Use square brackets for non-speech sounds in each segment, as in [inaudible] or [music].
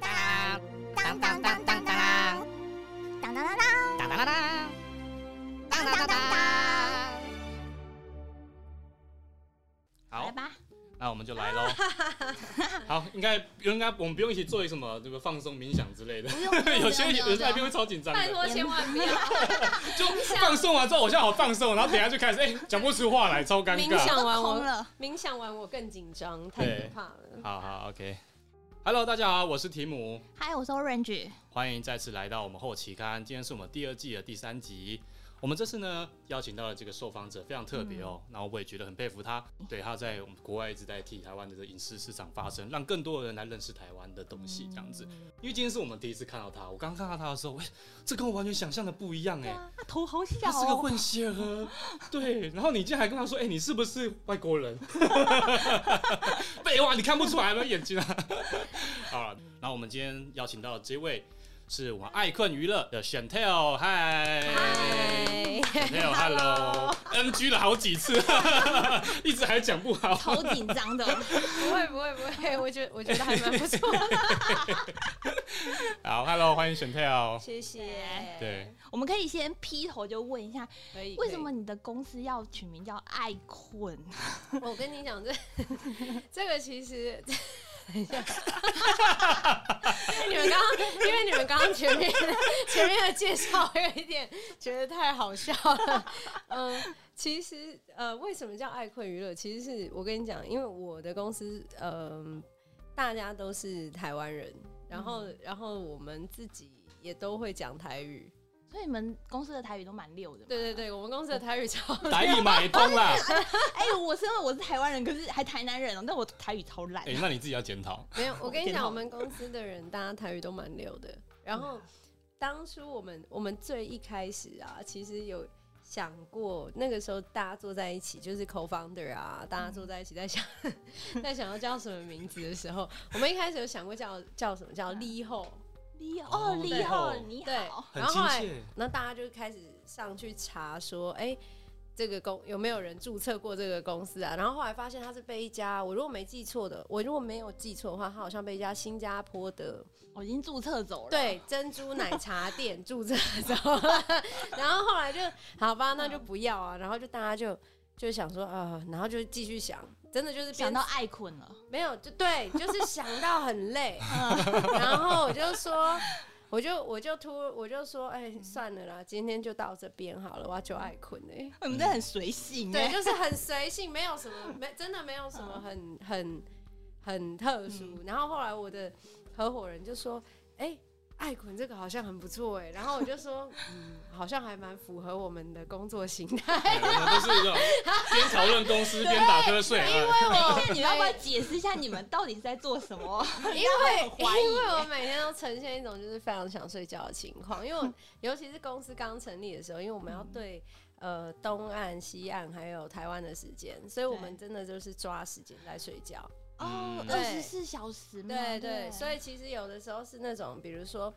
当当当当当当当当当当当当当当当当当当。好来，吧，那我们就来喽。[laughs] 好，应该应该我们不用一起做什么这个放松冥想之类的。有些有些来宾会超紧张，拜托 [laughs] 千万不要就放松完之后，我现在好放松，然后等下就开始哎讲不出话来，超尴冥尬。想完我。[laughs] 冥想完我更紧张，太可怕了。好好，OK。Hello，大家好，我是提姆，嗨，我是 Orange。欢迎再次来到我们后期刊。今天是我们第二季的第三集。我们这次呢邀请到了这个受访者，非常特别哦。然后我也觉得很佩服他，对他在我们国外一直在替台湾的这个影视市场发声，让更多的人来认识台湾的东西，这样子。因为今天是我们第一次看到他，我刚刚看到他的时候，喂，这跟我完全想象的不一样哎。他头好小哦。他是个混血儿，[laughs] 对。然后你竟然还跟他说：“哎、你是不是外国人？” [laughs] 废话，你看不出来吗？眼睛啊！[laughs] 好了，然后我们今天邀请到的这位是我们爱困娱乐的 Chantel，嗨嗨，Chantel，Hello，NG [laughs] 了好几次，[laughs] 一直还讲不好。超紧张的，不会不会不会，我觉得我觉得还蛮不错的，[laughs] 好，Hello，欢迎 Chantel。谢谢。对，我们可以先劈头就问一下，可以。为什么你的公司要取名叫爱困？我跟你讲，这这个其实。等一下，因 [laughs] 为你们刚刚，因为你们刚刚前面前面的介绍有一点觉得太好笑了。嗯，其实呃，为什么叫爱困娱乐？其实是我跟你讲，因为我的公司，嗯、大家都是台湾人，然后、然后我们自己也都会讲台语。所以你们公司的台语都蛮溜的嘛。对对对，我们公司的台语超 [laughs] 台语买通啦。[laughs] 哎、我是因为我是台湾人，可是还台南人哦，但我台语超烂。哎、那你自己要检讨。没有，我跟你讲，我们公司的人大家台语都蛮溜的。然后当初我们我们最一开始啊，其实有想过，那个时候大家坐在一起，就是 co-founder 啊，大家坐在一起在想 [laughs] 在想要叫什么名字的时候，我们一开始有想过叫叫什么叫立后，你哦哦，你好，对你好。，很然后后来亲切那大家就开始上去查说，哎、这个公有没有人注册过这个公司啊？然后后来发现他是被一家，我如果没记错的，我如果没有记错的话，他好像被一家新加坡的我已经注册走了。对珍珠奶茶店 [laughs] 注册走了。[laughs] 然后后来就好吧，那就不要啊。然后就大家就就想说，呃，然后就继续想，真的就是边想到爱困了。没有，就对，就是想到很累，[laughs] 然后我就说，我就我就突我就说，哎、算了啦，今天就到这边好了，我要就爱困哎、你们这很随性对，哎。就是很随性，没有什么，[laughs] 没真的没有什么很很很特殊。然后后来我的合伙人就说，哎、爱捆这个好像很不错哎，然后我就说，嗯，好像还蛮符合我们的工作形态。对我们都是边讨论公司边打瞌睡。因为啊我那你要不要解释一下你们到底是在做什么？因为因为我每天都呈现一种就是非常想睡觉的情况，因为 [laughs] 尤其是公司刚成立的时候，因为我们要对呃东岸、西岸还有台湾的时间，所以我们真的就是抓时间在睡觉。哦，嗯二十四小时对，对，所以其实有的时候是那种，比如说。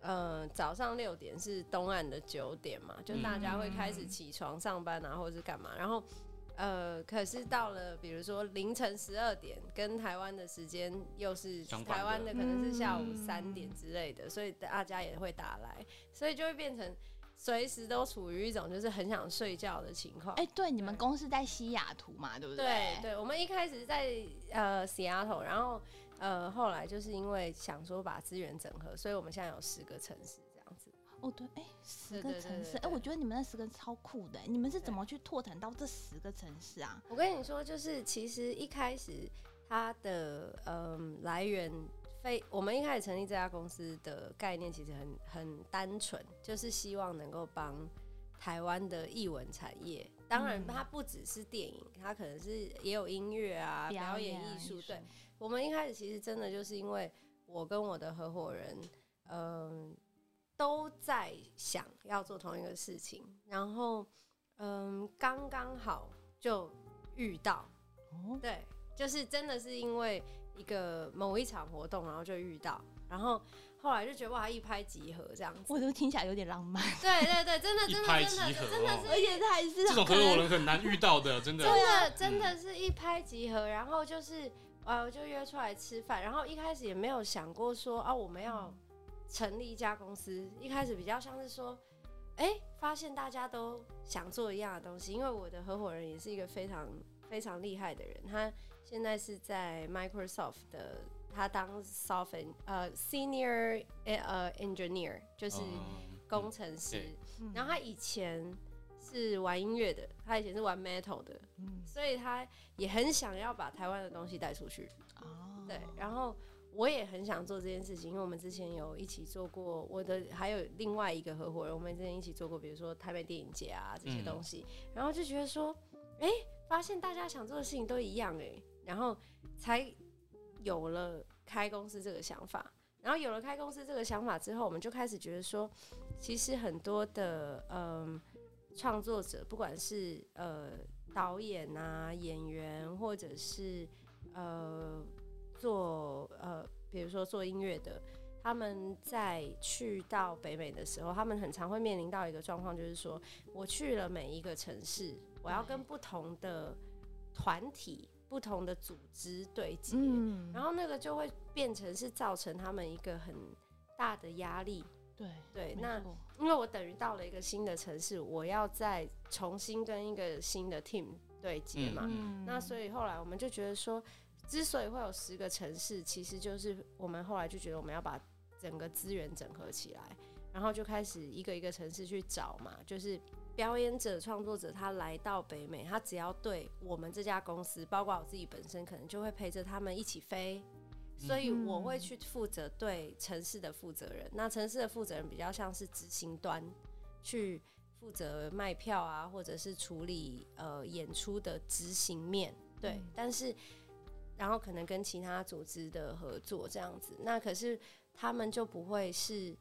呃，早上六点是东岸的九点嘛，就大家会开始起床上班啊，或者是干嘛。然后，呃，可是到了比如说凌晨十二点，跟台湾的时间又是台湾的可能是下午嗯三点之类的，所以大家也会打来，所以就会变成随时都处于一种就是很想睡觉的情况。哎，对，你们公司在西雅图嘛，对不对对，对我们一开始在呃 Seattle，然后呃后来就是因为想说把资源整合，所以我们现在有十个城市这样子。哦，对，哎，十个城市，哎，我觉得你们那十个超酷的，你们是怎么去拓展到这十个城市啊？我跟你说，就是其实一开始它的嗯、来源非我们一开始成立这家公司的概念其实很很单纯，就是希望能够帮台湾的艺文产业。当然，嗯它不只是电影，它可能是也有音乐啊、表演啊艺术。对，，我们一开始其实真的就是因为我跟我的合伙人，嗯、都在想要做同一个事情，然后嗯，刚刚好就遇到，哦，对，就是真的是因为一个某一场活动，然后就遇到，然后后来就觉得哇，一拍即合这样子。我都听起来有点浪漫，对对对，真的真的一拍真的即合哦真的是而且它还是这种合伙人很难遇到的，真的。真的真的是一拍即合，然后就是呃，我就约出来吃饭，然后一开始也没有想过说啊，我们要成立一家公司。一开始比较像是说，哎、发现大家都想做一样的东西，因为我的合伙人也是一个非常非常厉害的人，他现在是在 Microsoft 的，他当 soft 呃 senior 呃 engineer，就是嗯工程师。然后他以前是玩音乐的，他以前是玩 metal 的，嗯所以他也很想要把台湾的东西带出去。哦对，然后我也很想做这件事情，因为我们之前有一起做过，我的还有另外一个合伙人，我们之前一起做过，比如说台北电影节啊这些东西，然后就觉得说，哎、发现大家想做的事情都一样哎、然后才有了开公司这个想法。然后有了开公司这个想法之后，我们就开始觉得说，其实很多的嗯创作者，不管是呃导演啊、演员，或者是呃做呃比如说做音乐的，他们在去到北美的时候，他们很常会面临到一个状况，就是说我去了每一个城市，我要跟不同的团体、不同的组织对接，嗯然后那个就会变成是造成他们一个很大的压力。对对，那因为我等于到了一个新的城市，我要再重新跟一个新的 team 对接嘛。嗯那所以后来我们就觉得说，之所以会有十个城市，其实就是我们后来就觉得我们要把整个资源整合起来，然后就开始一个一个城市去找嘛，就是。表演者、创作者，他来到北美，他只要对我们这家公司，包括我自己本身，可能就会陪着他们一起飞，所以我会去负责对城市的负责人。那城市的负责人比较像是执行端，去负责卖票啊，或者是处理呃演出的执行面。对，嗯但是然后可能跟其他组织的合作这样子，那可是他们就不会是。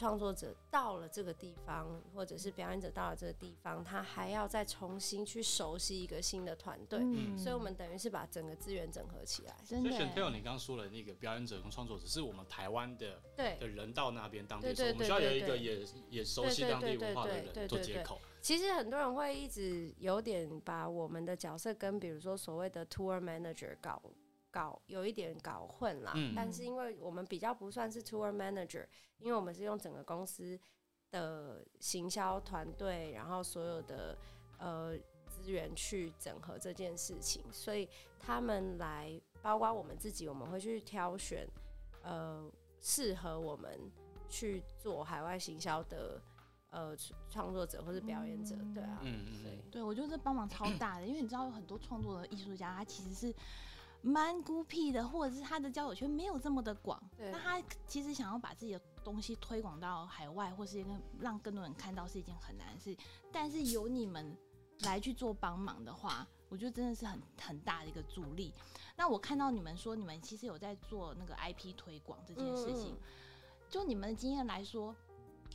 创作者到了这个地方，或者是表演者到了这个地方，他还要再重新去熟悉一个新的团队，嗯。所以我们等于是把整个资源整合起来。真的所以选 t 欸你刚刚说的那个表演者跟创作者，是我们台湾的对，的人到那边当地我们需要有一个也也熟悉当地文化的对对对对人做接口。其实很多人会一直有点把我们的角色跟比如说所谓的 tour manager 搞搞有一点搞混啦。嗯。但是因为我们比较不算是 tour manager，因为我们是用整个公司的行销团队，然后所有的呃资源去整合这件事情，所以他们来，包括我们自己，我们会去挑选呃适合我们去做海外行销的呃创作者或是表演者，对啊，嗯嗯对，我觉得这帮忙超大的，因为你知道有很多创作的艺术家，他其实是蛮孤僻的，或者是他的交友圈没有这么的广。对那他其实想要把自己的东西推广到海外，或是一个让更多人看到，是一件很难的事。但是有你们来去做帮忙的话，我觉得真的是很很大的一个助力。那我看到你们说，你们其实有在做那个 IP 推广这件事情，嗯就你们的经验来说，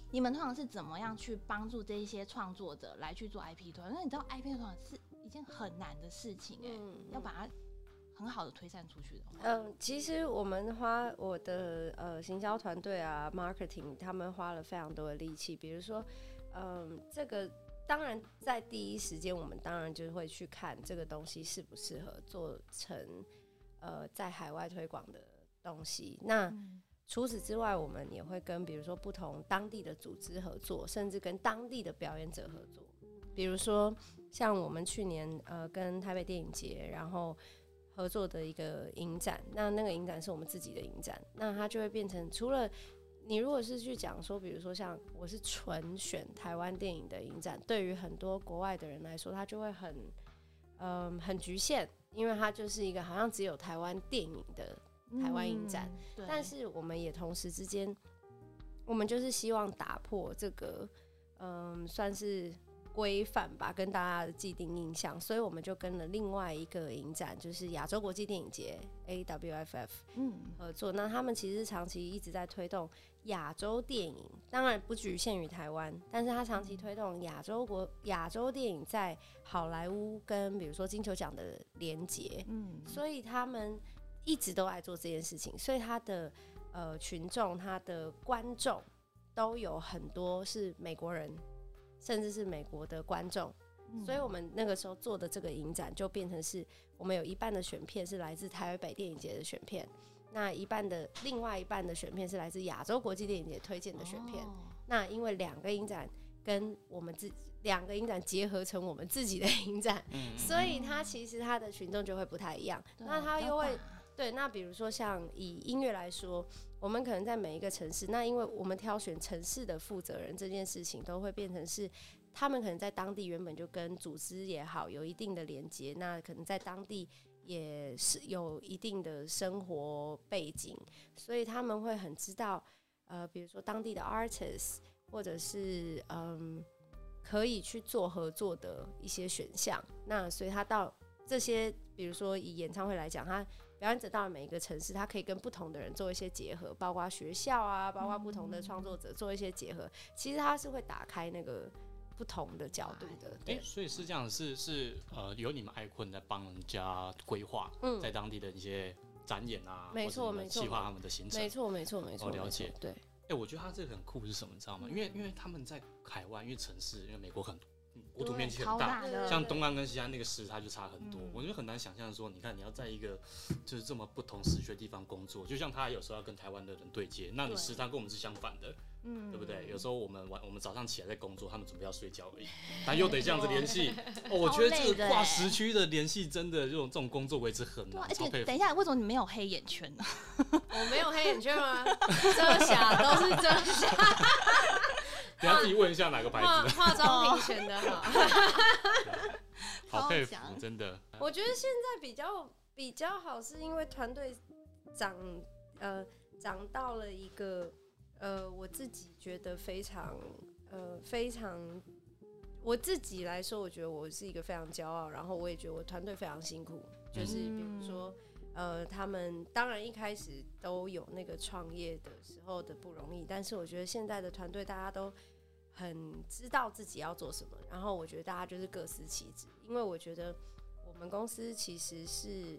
你们通常是怎么样去帮助这一些创作者来去做 IP 推广？因为你知道 IP 推广是一件很难的事情、哎、嗯要把它很好的推散出去的话，嗯，其实我们花我的呃行销团队啊，marketing，他们花了非常多的力气。比如说，嗯，这个当然在第一时间，我们当然就会去看这个东西适不适合做成呃在海外推广的东西。那嗯除此之外，我们也会跟比如说不同当地的组织合作，甚至跟当地的表演者合作。比如说，像我们去年呃跟台北电影节，然后合作的一个影展，那那个影展是我们自己的影展，那它就会变成除了你如果是去讲说，比如说像我是纯选台湾电影的影展，对于很多国外的人来说，它就会很嗯、很局限，因为它就是一个好像只有台湾电影的台湾影展，嗯，但是我们也同时之间，我们就是希望打破这个，嗯，算是规范吧，跟大家的既定印象，所以我们就跟了另外一个影展，就是亚洲国际电影节 （AWFF） 嗯合作。那他们其实长期一直在推动亚洲电影，当然不局限于台湾，但是他长期推动亚洲国亚洲电影在好莱坞跟比如说金球奖的连结。嗯，所以他们一直都爱做这件事情，所以他的呃群众、他的观众都有很多是美国人，甚至是美国的观众。所以我们那个时候做的这个影展就变成是我们有一半的选片是来自台北电影节的选片，那一半的另外一半的选片是来自亚洲国际电影节推荐的选片。哦那因为两个影展跟我们自两个影展结合成我们自己的 [laughs] 影展，嗯，所以它其实它的群众就会不太一样。那它又会大对，那比如说像以音乐来说，我们可能在每一个城市，那因为我们挑选城市的负责人这件事情，都会变成是他们可能在当地原本就跟组织也好有一定的连接，那可能在当地也是有一定的生活背景，所以他们会很知道，呃，比如说当地的 artist，或者是嗯可以去做合作的一些选项。那所以他到这些，比如说以演唱会来讲，他表演者到了每一个城市，他可以跟不同的人做一些结合，包括学校啊，包括不同的创作者做一些结合。其实他是会打开那个不同的角度的。哎、对，所以是这样，是是呃，有你们爱困在帮人家规划，嗯在当地的一些展演啊，没错没错计划他们的行程。没错，没错，没错。我哦了解对，哎、我觉得他这个很酷是什么，你知道吗？因为因为他们在海外，因为城市，因为美国很嗯国土面积很大，大，像东岸跟西岸那个时差就差很多，嗯。我觉得很难想象说，你看你要在一个就是这么不同时区的地方工作，就像他有时候要跟台湾的人对接，那你时差跟我们是相反的，嗯对不对？有时候我们晚我们早上起来在工作，他们准备要睡觉而已，[laughs] 但又得这样子联系。[laughs] 哦，我觉得这个跨时区的联系真的这种这种工作维持很难，而且等一。下，为什么你没有黑眼圈呢？[laughs] 我没有黑眼圈吗？遮瑕都是遮瑕，等一下自己问一下哪个牌子的，化妆品选的好。好佩服真的。我觉得现在比较比较好，是因为团队长呃长到了一个呃我自己觉得非常呃非常我自己来说，我觉得我是一个非常骄傲，然后我也觉得我团队非常辛苦，就是比如说。呃，他们当然一开始都有那个创业的时候的不容易，但是我觉得现在的团队大家都很知道自己要做什么，然后我觉得大家就是各司其职，因为我觉得我们公司其实是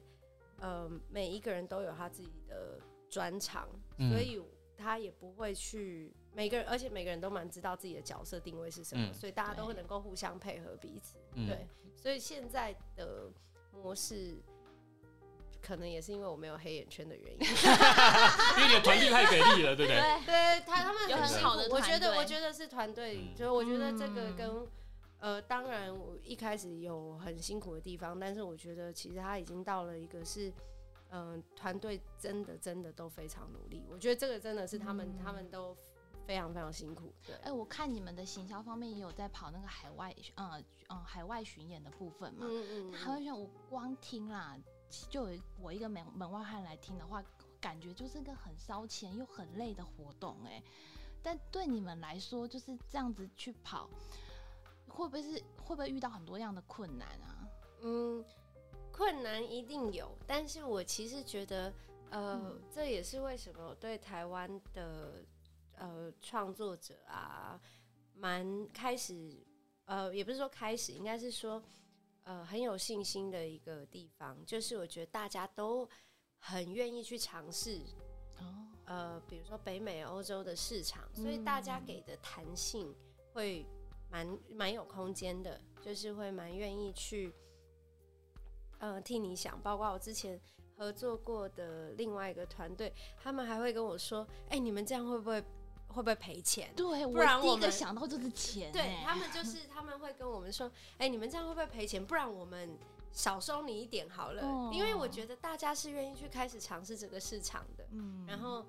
呃每一个人都有他自己的专长，嗯。所以他也不会去每个人，而且每个人都蛮知道自己的角色定位是什么，嗯所以大家都会能够互相配合彼此。嗯对，所以现在的模式。可能也是因为我没有黑眼圈的原因，[laughs] 因为你的团队太给力了，对不对？对，他他们有很好的我觉得我觉得是团队，嗯就我觉得这个嗯跟、呃，当然我一开始有很辛苦的地方，但是我觉得其实他已经到了一个是。嗯，团队真的真的都非常努力，我觉得这个真的是他们、嗯他们都非常非常辛苦。对，哎、我看你们的行销方面也有在跑那个海外，呃，嗯，海外巡演的部分嘛。嗯嗯海外巡演我光听啦，就有我一个门门外汉来听的话，感觉就是个很烧钱又很累的活动哎、但对你们来说，就是这样子去跑，会不会是会不会遇到很多样的困难啊？嗯，困难一定有，但是我其实觉得，呃，嗯。这也是为什么我对台湾的呃创作者啊，蛮开始，呃，也不是说开始，应该是说，呃，很有信心的一个地方，就是我觉得大家都很愿意去尝试，哦，呃，比如说北美、欧洲的市场，所以大家给的弹性会蛮蛮有空间的，就是会蛮愿意去，呃，替你想。包括我之前合作过的另外一个团队，他们还会跟我说：“哎、你们这样会不会会不会赔钱？”对，不然我第一个想到就是钱、[laughs] 对哎他们就是他们会跟我们说：“哎、你们这样会不会赔钱？不然我们少收你一点好了。哦因为我觉得大家是愿意去开始尝试这个市场的。嗯然后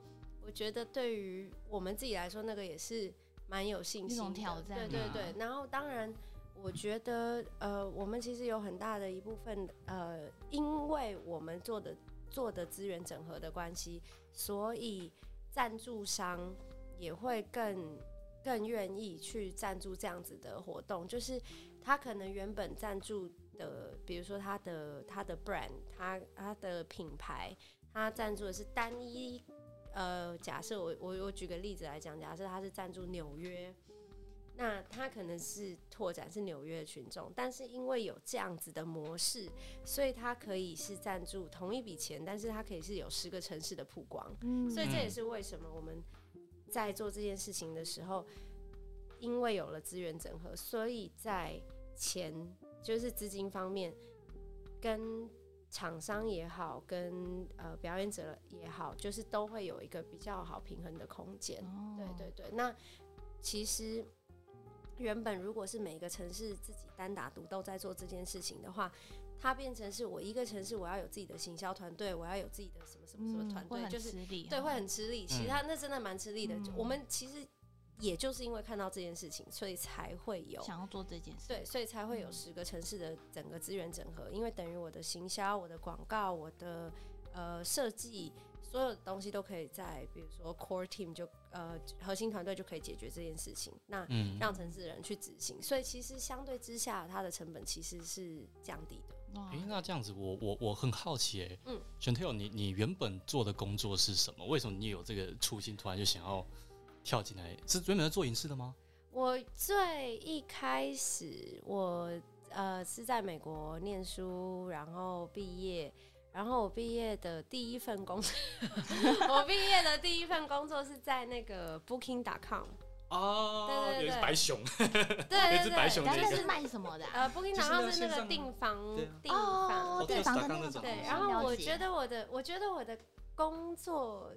我觉得对于我们自己来说，那个也是蛮有信一种心的挑战嘛对对对，然后当然，我觉得呃，我们其实有很大的一部分呃，因为我们做的做的资源整合的关系，所以赞助商也会更更愿意去赞助这样子的活动，就是他可能原本赞助的，比如说他的他的 brand，他他的品牌，他赞助的是单一。呃，假设我我我举个例子来讲，假设他是赞助纽约，那他可能是拓展是纽约的群众，但是因为有这样子的模式，所以他可以是赞助同一笔钱，但是他可以是有十个城市的曝光，嗯所以这也是为什么我们在做这件事情的时候，因为有了资源整合，所以在钱，就是资金方面，跟厂商也好，跟呃表演者也好，就是都会有一个比较好平衡的空间。哦。对对对，那其实原本如果是每个城市自己单打独斗在做这件事情的话，它变成是我一个城市我要有自己的行销团队，我要有自己的什么什么什么团队，嗯会很就是吃力，对会很吃力。其实它那真的蛮吃力的。嗯我们其实也就是因为看到这件事情，所以才会有想要做这件事，对，所以才会有嗯十个城市的整个资源整合，因为等于我的行销、我的广告、我的呃设计，所有东西都可以在比如说 core team 就呃核心团队就可以解决这件事情，那嗯，让城市人去执行，所以其实相对之下，它的成本其实是降低的。哇诶，那这样子我，我我很好奇，哎，嗯嗯 c h a n t e l 你你原本做的工作是什么？为什么你有这个初心，突然就想要跳进来？是原本在做影视的吗？我最一开始，我呃是在美国念书，然后毕业，然后我毕业的第一份工作，[laughs] 我毕业的第一份工作是在那个 Booking.com，哦对对对。白熊，对对一只 [laughs] 白熊但是是卖什么的啊？呃 Booking.com 是那个订房订房。哦，对对，房的那种，对，哦然后我觉得我的，我觉得我的工作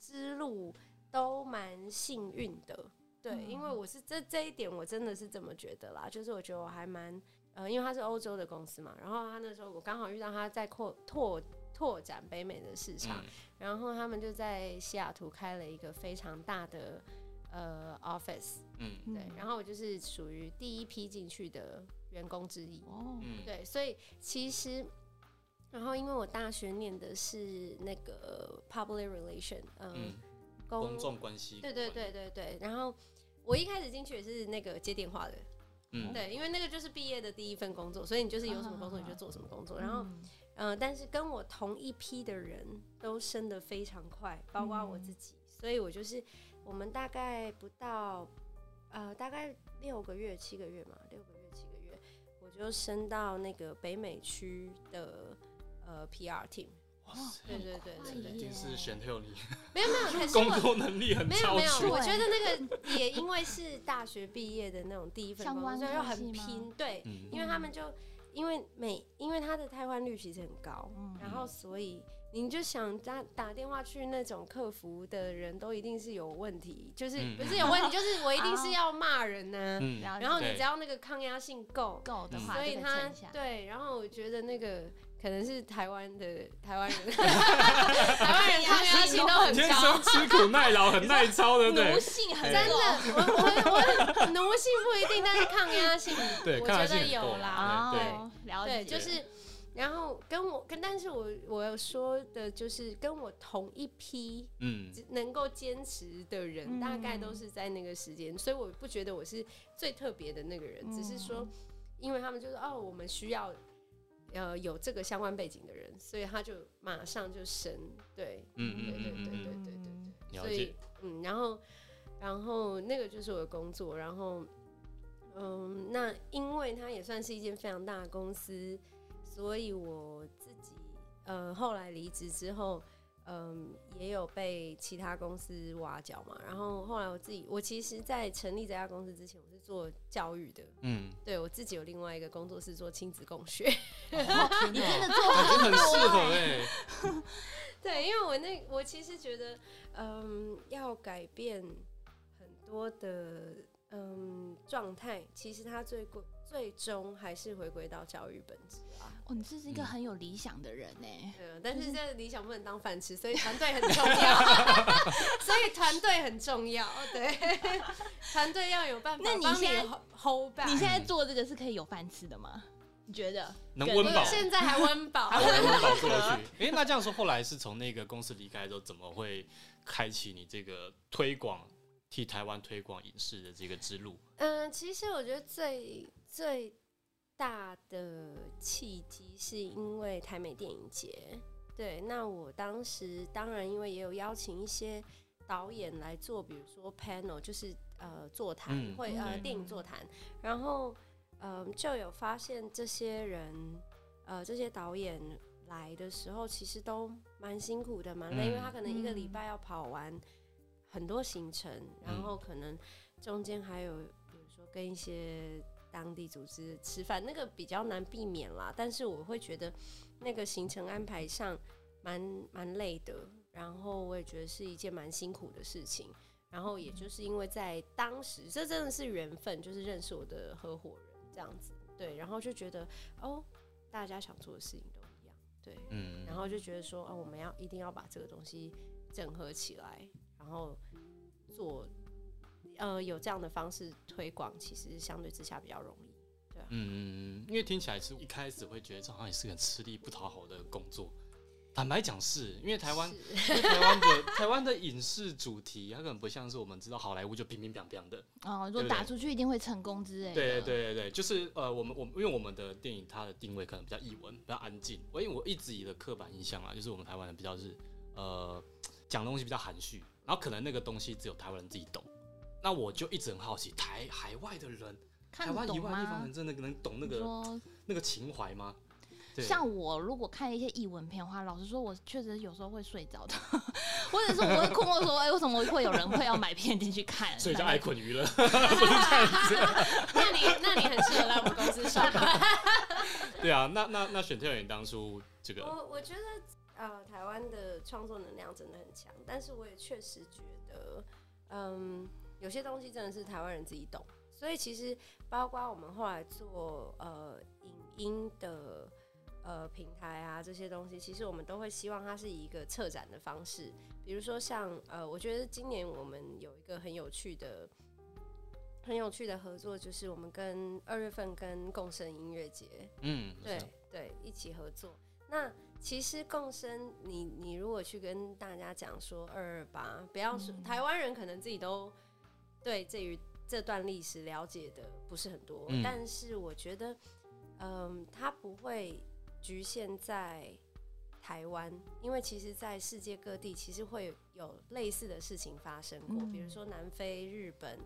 之路都蛮幸运的，对，嗯。因为我是这这一点我真的是这么觉得啦，就是我觉得我还蛮，呃，因为他是欧洲的公司嘛，然后他那时候我刚好遇到他在扩拓拓展北美的市场，嗯然后他们就在西雅图开了一个非常大的呃 office，嗯嗯对，然后我就是属于第一批进去的员工之一，哦，嗯，对，所以其实，然后因为我大学念的是那个 public relation，嗯，嗯，公公众关系，对对，对对对，然后我一开始进去也是那个接电话的，嗯，对，因为那个就是毕业的第一份工作，所以你就是有什么工作你就做什么工作，然后，嗯呃，但是跟我同一批的人都升得非常快，包括我自己，所以我就是我们大概不到呃大概六个月七个月嘛，六个月七个月，我就升到那个北美区的呃 PR team，对对对对对，一定是 e l 你。没有没有，可是 [laughs] 工。作能力很超没有没有，我觉得那个也因为是大学毕业的那种第一份工作，所以又很拼。对，嗯。因为他们就因为每因为他的汰换率其实很高，嗯。然后所以你就想打打电话去那种客服的人都一定是有问题，就是嗯不是有问题，就是我一定是 [laughs] 要骂人呢、嗯，然后你对。只要那个抗压性够，嗯够的话，所以他。对，然后我觉得那个可能是台湾的 [laughs] 台湾人，台湾人抗压性都很天高生。吃苦耐劳，很耐操，对不对奴？性很真真的，我我我奴性不一定，但是抗压性，[laughs] 对，我抗压觉得有性够啦。对哦，了，解，就是，然后跟我跟，但是我我要说的就是跟我同一批嗯，能够坚持的人，嗯大概都是在那个时间，所以我不觉得我是最特别的那个人，只是说嗯，因为他们就是哦，我们需要呃有这个相关背景的人，所以他就马上就升，对，嗯嗯对对对对对对所以，嗯，然后然后那个就是我的工作，然后嗯，那因为它也算是一间非常大的公司，所以我自己呃后来离职之后。嗯，也有被其他公司挖角嘛，然后后来我自己，我其实，在成立这家公司之前，我是做教育的，嗯，对我自己有另外一个工作室做亲子共学，哦你真的做很适合多哎，[laughs] 对，因为我那我其实觉得，嗯，要改变很多的嗯状态，其实它最归最终还是回归到教育本质啊。哦，你这是一个嗯很有理想的人呢。对啊，但是这理想不能当饭吃，所以团队很重要，[laughs] 所以团队很重要。对，团队要有办法那你帮现在 hold- back。你现在做这个是可以有饭吃的吗？你觉得？跟能温饱，现在还温饱，还温饱过得去。哎，那这样说，后来是从那个公司离开之后，怎么会开启你这个推广替台湾推广影视的这个之路？嗯，其实我觉得最最大的契机是因为台美电影节。对，那我当时当然因为也有邀请一些导演来做，比如说 panel，就是呃座谈嗯会、呃电影座谈，然后嗯、呃就有发现这些人呃这些导演来的时候，其实都蛮辛苦的，蛮累，因为他可能一个礼嗯。拜要跑完很多行程，然后可能中间还有比如说跟一些当地组织吃饭，那个比较难避免啦。但是我会觉得那个行程安排上蛮蛮累的，然后我也觉得是一件蛮辛苦的事情。然后也就是因为在当时，这真的是缘分，就是认识我的合伙人这样子，对，然后就觉得哦，大家想做的事情都一样，对，嗯，然后就觉得说，哦，我们要一定要把这个东西整合起来，然后做，呃，有这样的方式推广，其实相对之下比较容易。嗯嗯嗯，因为听起来是一开始会觉得这好像也是很吃力不讨好的工作。坦白讲，是因为台湾，因为台湾的台湾的影视主题，它可能不像是我们知道好莱坞就乒乒乓乓的。哦，如果打出去一定会成功之类的。对对对对对，就是呃，我们我们因为我们的电影它的定位可能比较译文，比较安静。我因为我一直以的刻板印象啊，就是我们台湾人比较是呃讲东西比较含蓄，然后可能那个东西只有台湾人自己懂。那我就一直很好奇，台海外的人，看得台湾以懂吗外的地方人？真的能懂那个那个情怀吗？像我如果看一些译文片的话，老实说，我确实有时候会睡着的，[laughs] 或者是我会困惑说，[laughs] 哎、为什么会有人会要买片进去看？所以叫爱困娱乐，[laughs] 不是这样子。那你那你很适合来我们公司上班。对啊，那那那选特员当初这个，我我觉得呃，台湾的创作能量真的很强，但是我也确实觉得，嗯，有些东西真的是台湾人自己懂，所以其实包括我们后来做呃影音的呃平台啊这些东西，其实我们都会希望它是以一个策展的方式，比如说像呃，我觉得今年我们有一个很有趣的。很有趣的合作就是我们跟二月份跟共生音乐节，嗯，对对，一起合作。那其实共生，你你如果去跟大家讲说二二八，不要说、嗯台湾人可能自己都对这于这段历史了解的不是很多，嗯但是我觉得，嗯，它不会局限在台湾，因为其实在世界各地其实会有类似的事情发生过，嗯比如说南非、日本。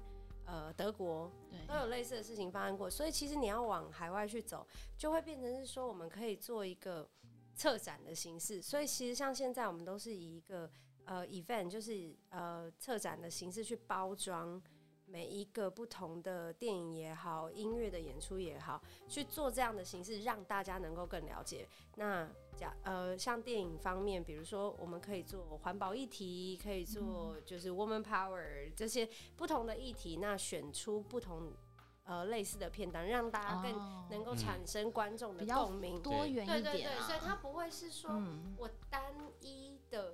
呃，德国都有类似的事情发生过，所以其实你要往海外去走，就会变成是说我们可以做一个策展的形式。所以其实像现在我们都是以一个呃 event，就是呃策展的形式去包装每一个不同的电影也好，音乐的演出也好，去做这样的形式，让大家能够更了解。那假呃像电影方面，比如说我们可以做环保议题，可以做就是 woman power 这些不同的议题，那选出不同呃类似的片段，让大家更哦能够嗯产生观众的共鸣。多元对对对，一点啊。所以它不会是说嗯，我单一的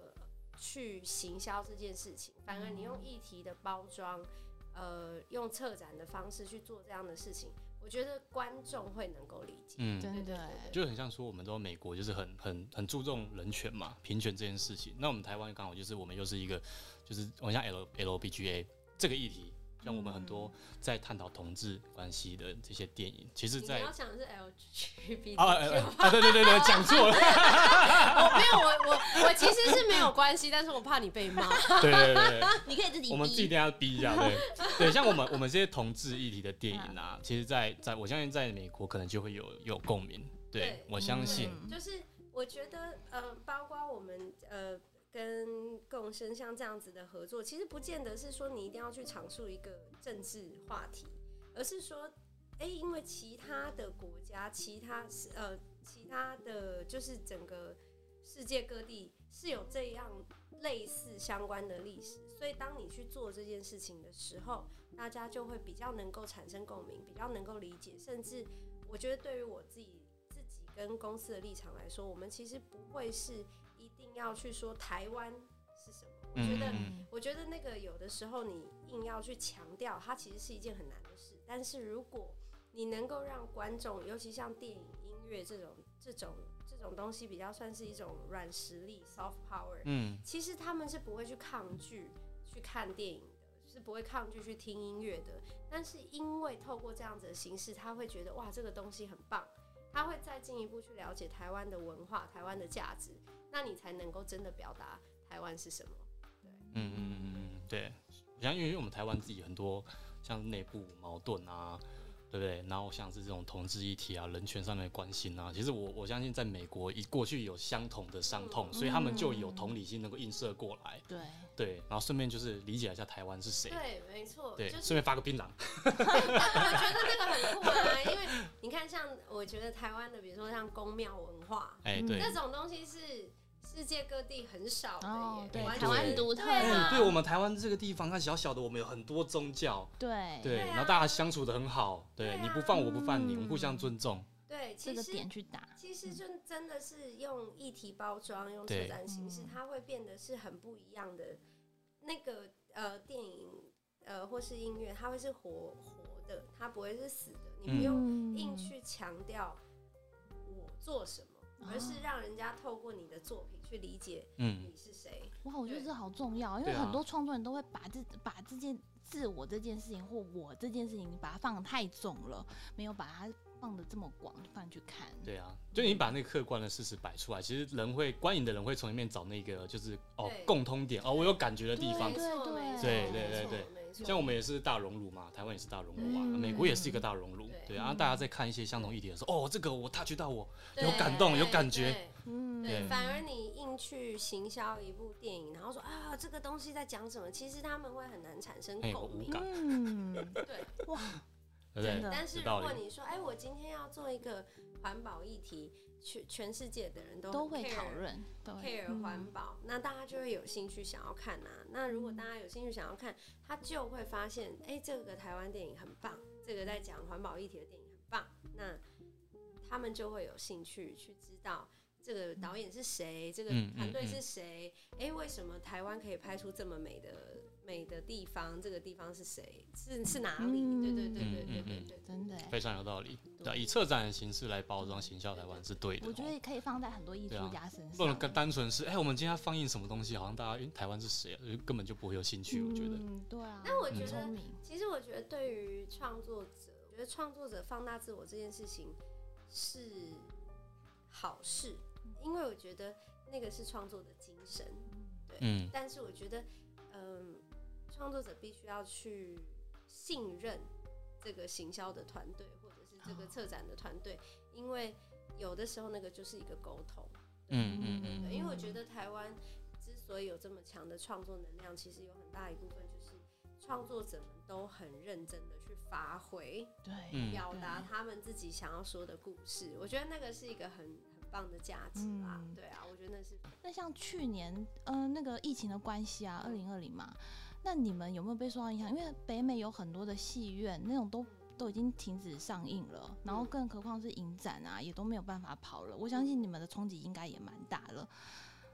去行销这件事情，反而你用议题的包装，呃，用策展的方式去做这样的事情，我觉得观众会能够理解。嗯，真的对对欸对就很像说，我们都美国就是很很很注重人权嘛，平权这件事情。那我们台湾刚好就是我们又是一个，就是我像 L L B G A 这个议题，像我们很多在探讨同志关系的这些电影，其实你在要讲的是 LGBT 啊啊对对对对，[laughs] 讲错了，我没有，我我我其实是没有关系，但是我怕你被骂。对对对对。[laughs] 你可以自己我们自己一逼定要逼一下，对对，像我们我们这些同志议题的电影啊，[laughs] 其实在，在我相信在美国可能就会有有共鸣，对对我相信，嗯就是我觉得，呃，包括我们呃跟共生像这样子的合作，其实不见得是说你一定要去阐述一个政治话题，而是说，哎、因为其他的国家、其他是呃其他的就是整个世界各地是有这样类似相关的历史，所以当你去做这件事情的时候，大家就会比较能够产生共鸣，比较能够理解，甚至我觉得对于我自己自己跟公司的立场来说，我们其实不会是定要去说台湾是什么。我觉得，嗯我觉得那个有的时候你硬要去强调，它其实是一件很难的事。但是如果你能够让观众，尤其像电影、音乐这种这种这种东西，比较算是一种软实力 （soft power），嗯其实他们是不会去抗拒去看电影的，是不会抗拒去听音乐的。但是因为透过这样子的形式，他会觉得哇，这个东西很棒，他会再进一步去了解台湾的文化、台湾的价值，那你才能够真的表达台湾是什么。嗯嗯嗯嗯，对，像因为我们台湾自己很多像内部矛盾啊，对不对？然后像是这种同志议题啊、人权上面的关心啊，其实我我相信在美国一过去有相同的伤痛，所以他们就有同理心能够映射过来，对，对，然后顺便就是理解一下台湾是谁，对，没错，对，就是顺便发个槟榔，[laughs] 我觉得这个很酷啊，因为你看，像我觉得台湾的，比如说像宫庙文化哎，嗯对，这种东西是世界各地很少的耶，哦对台湾全独特对哎，啊。对我们台湾这个地方，它小小的，我们有很多宗教，对，对，然后大家相处的很好，对，你不犯我不犯你，我们嗯互相尊重，对，这个其实点去打，其实就真的是用议题包装，用对策展形式，嗯它会变得是很不一样的。那个呃电影呃或是音乐，它会是活活的，它不会是死的。你不嗯。用硬嗯去强调我做什么，而是让人家透过你的作品去理解嗯，你是谁。哇，我觉得这好重要，因为很多创作人都会把这把这件自我这件事情或我这件事情，把它放得太重了，没有把它放的这么广泛去看。对啊，就你把那个客观的事实摆出来，其实人会观影的人会从里面找那个就是哦共通点哦，我有感觉的地方对对对对对没错像我们也是大熔炉嘛，台湾也是大熔炉啊，嗯美国也是一个大熔炉，对对啊，大家在看一些相同议题的时候，哦，这个我 touch 到我，有感动有感觉对嗯，对，反而你硬去行销一部电影，然后说啊这个东西在讲什么，其实他们会很难产生共鸣。嗯，[laughs] 对，哇，对不对？真的但是如果你说，哎，我今天要做一个环保议题，全全世界的人都都会讨论，care 环保，那大家就会有兴趣想要看啊。那如果大家有兴趣想要看，他就会发现，哎，这个台湾电影很棒，这个在讲环保议题的电影很棒，那他们就会有兴趣去知道。这个导演是谁？这个嗯团队嗯嗯是谁？哎、为什么台湾可以拍出这么美的美的地方？这个地方是谁？是是哪里？嗯对对对对嗯对嗯嗯对对。真的，非常有道理。对啊，以策展的形式来包装行销台湾是对的哦。我觉得可以放在很多艺术家身上，不能更单纯是，哎、我们今天要放映什么东西，好像大家，诶台湾是谁啊？根本就不会有兴趣。我觉得，嗯，对啊，但我觉得其实我觉得，对于创作者，我觉得创作者放大自我这件事情是好事，因为我觉得那个是创作的精神。对，嗯但是我觉得，嗯，创作者必须要去信任这个行销的团队，或者是这个策展的团队，因为有的时候那个就是一个沟通。嗯嗯嗯对，因为我觉得台湾之所以有这么强的创作能量，其实有很大一部分就是创作者们都很认真的去发挥、对，嗯表达他们自己想要说的故事。我觉得那个是一个很很棒的价值啦。嗯对啊，我觉得那是那像去年，嗯、那个疫情的关系啊，二零二零嘛，那你们有没有被受到影响？因为北美有很多的戏院那种都都已经停止上映了，然后更何况是影展啊，也都没有办法跑了。我相信你们的冲击应该也蛮大了。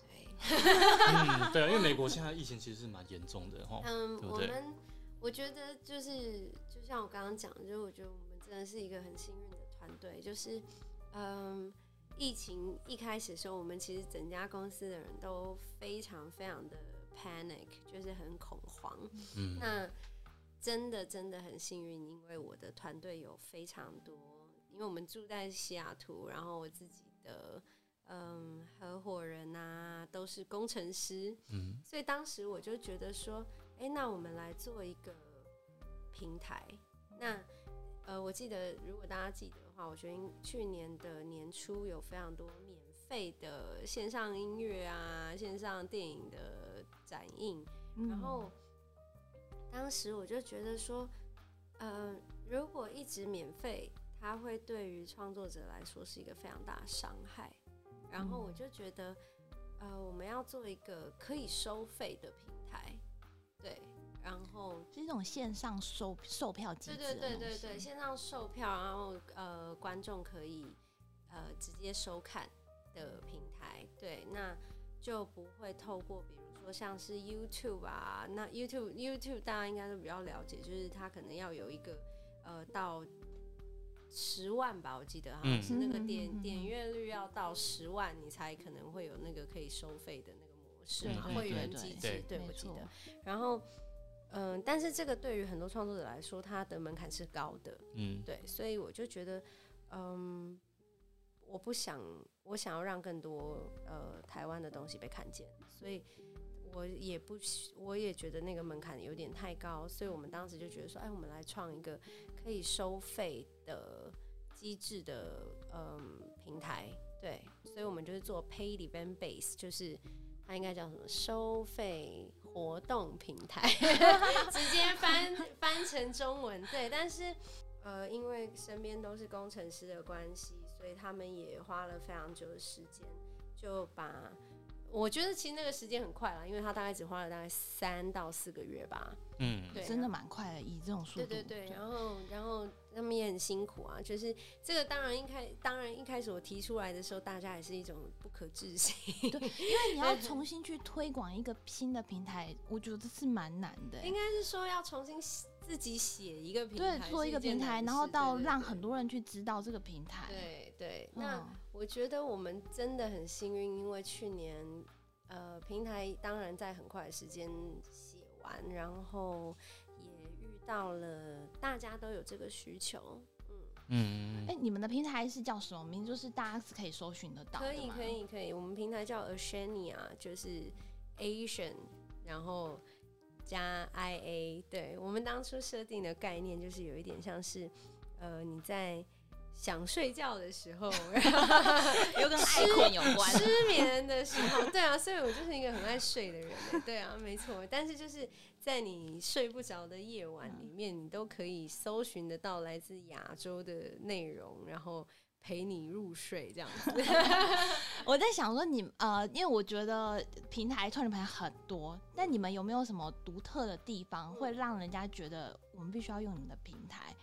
对。[laughs] 嗯，对啊，因为美国现在疫情其实是蛮严重的哈。嗯，对不对我们我觉得就是就像我刚刚讲的，就是我觉得我们真的是一个很幸运的团队，就是嗯，疫情一开始的时候，我们其实整家公司的人都非常非常的 panic，就是很恐慌。嗯那真的真的很幸运，因为我的团队有非常多，因为我们住在西雅图，然后我自己的嗯合伙人啊都是工程师，嗯所以当时我就觉得说，哎、那我们来做一个平台。那呃，我记得如果大家记得的话，我觉得去年的年初有非常多免费的线上音乐啊、线上电影的展映，嗯然后当时我就觉得说，呃，如果一直免费，它会对于创作者来说是一个非常大的伤害。然后我就觉得，呃，我们要做一个可以收费的平台，对，然后是一种线上售售票机对制对。对对对对，线上售票，然后呃，观众可以呃直接收看的平台，对，那就不会透过比如说像是 YouTube 啊，那 YouTube YouTube 大家应该都比较了解，就是它可能要有一个呃到十万吧，我记得好像嗯。是那个点点阅率要到十万，你才可能会有那个可以收费的那个模式嘛，会员机制，对没错我记得。然后，嗯、但是这个对于很多创作者来说，它的门槛是高的，嗯。对，所以我就觉得，嗯，我不想，我想要让更多呃台湾的东西被看见，所以我也不，我也觉得那个门槛有点太高，所以我们当时就觉得说，哎，我们来创一个可以收费的机制的嗯平台，对，所以我们就是做 paid event base，就是它应该叫什么收费活动平台，[laughs] 直接翻翻成中文，对，但是呃，因为身边都是工程师的关系，所以他们也花了非常久的时间，就把。我觉得其实那个时间很快了，因为他大概只花了大概三到四个月吧。嗯，对，真的蛮快的，以这种速度。对对对，然后然后他们也很辛苦啊。就是这个当然一开，当然一开始我提出来的时候，大家也是一种不可置信。对，因为 [laughs] 你要重新去推广一个新的平台，我觉得是蛮难的。应该是说要重新自己写一个平台，对，做一个平台，然后到让很多人去知道这个平台。对对，那我觉得我们真的很幸运，因为去年。呃，平台当然在很快的时间写完，然后也遇到了大家都有这个需求，嗯嗯。哎，你们的平台是叫什么名？就是大家是可以搜寻得到可以可以可以，我们平台叫 Asiania，就是 Asian，然后加 I A。对我们当初设定的概念就是有一点像是，呃，你在。想睡觉的时候，[laughs] [laughs] 又跟爱困有关。失眠的时候，对啊，所以我就是一个很爱睡的人。对啊，没错。但是就是在你睡不着的夜晚里面，你都可以搜寻得到来自亚洲的内容，然后陪你入睡这样子。[laughs] 我在想说，你呃，因为我觉得平台创立平台很多，但你们有没有什么独特的地方，会让人家觉得我们必须要用你们的平台？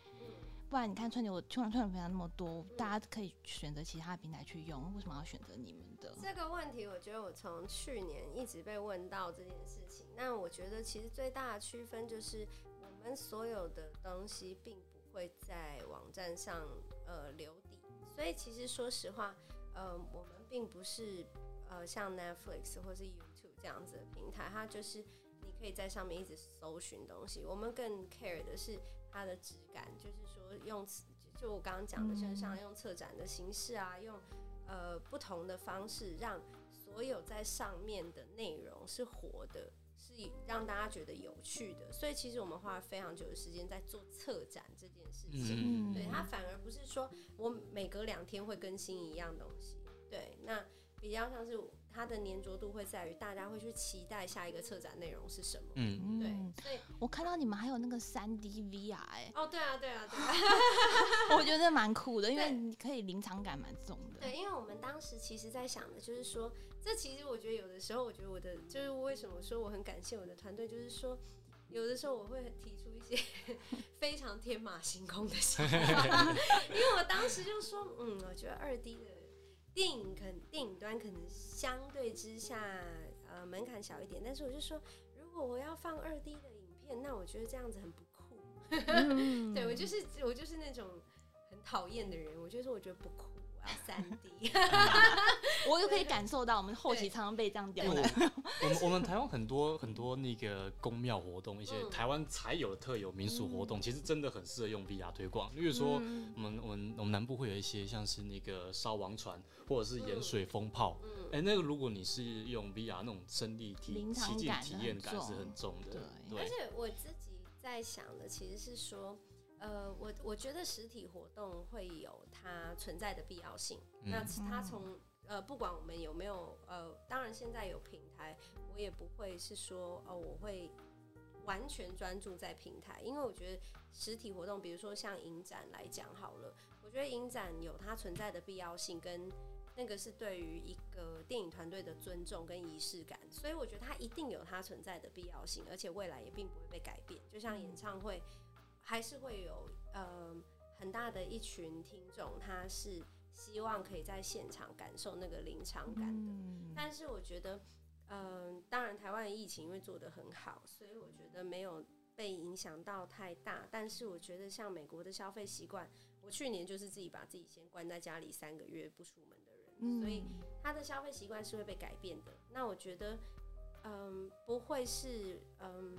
不然你看春节我突然突然平台那么多，大家可以选择其他平台去用，为什么要选择你们的？这个问题，我觉得我从去年一直被问到这件事情。那我觉得其实最大的区分就是，我们所有的东西并不会在网站上呃留底，所以其实说实话，呃，我们并不是呃像 Netflix 或是 YouTube 这样子的平台，它就是你可以在上面一直搜寻东西。我们更 care 的是。它的质感，就是说用就我刚刚讲的，身上用策展的形式啊，用呃不同的方式，让所有在上面的内容是活的，是让大家觉得有趣的。所以其实我们花了非常久的时间在做策展这件事情。对它反而不是说我每隔两天会更新一样东西。对，那比较像是。它的粘着度会在于大家会去期待下一个策展内容是什么。嗯，对。所以我看到你们还有那个三 D VR，哎。哦，对啊，对啊，对啊。[laughs] 我觉得蛮酷的，因为你可以临场感蛮重的。对，因为我们当时其实在想的就是说，这其实我觉得有的时候，我觉得我的就是为什么说我很感谢我的团队，就是说有的时候我会提出一些 [laughs] 非常天马行空的想法，[laughs] 因为我当时就说，嗯，我觉得二 D 的。电影可电影端可能相对之下，呃，门槛小一点。但是我就说，如果我要放二 D 的影片，那我觉得这样子很不酷。[laughs] 对我就是我就是那种很讨厌的人，我就说我觉得不酷。三 D，[laughs] 我就可以感受到我们后期常常被这样刁难。[laughs] 我们我们台湾很多很多那个宫庙活动，一些台湾才有的特有民俗活动，其实真的很适合用 VR 推广。例如说，我们我们我们南部会有一些像是那个烧王船，或者是盐水风炮。哎，那个如果你是用 VR 那种身体体奇境体验感是很重的。对，而且我自己在想的其实是说。呃，我我觉得实体活动会有它存在的必要性。那它从呃，不管我们有没有呃，当然现在有平台，我也不会是说哦，我会完全专注在平台，因为我觉得实体活动，比如说像影展来讲好了，我觉得影展有它存在的必要性，跟那个是对于一个电影团队的尊重跟仪式感，所以我觉得它一定有它存在的必要性，而且未来也并不会被改变，就像演唱会。还是会有呃很大的一群听众，他是希望可以在现场感受那个临场感的。但是我觉得，嗯，当然台湾的疫情因为做得很好，所以我觉得没有被影响到太大。但是我觉得像美国的消费习惯，我去年就是自己把自己先关在家里三个月不出门的人，所以他的消费习惯是会被改变的。那我觉得，嗯，不会是嗯。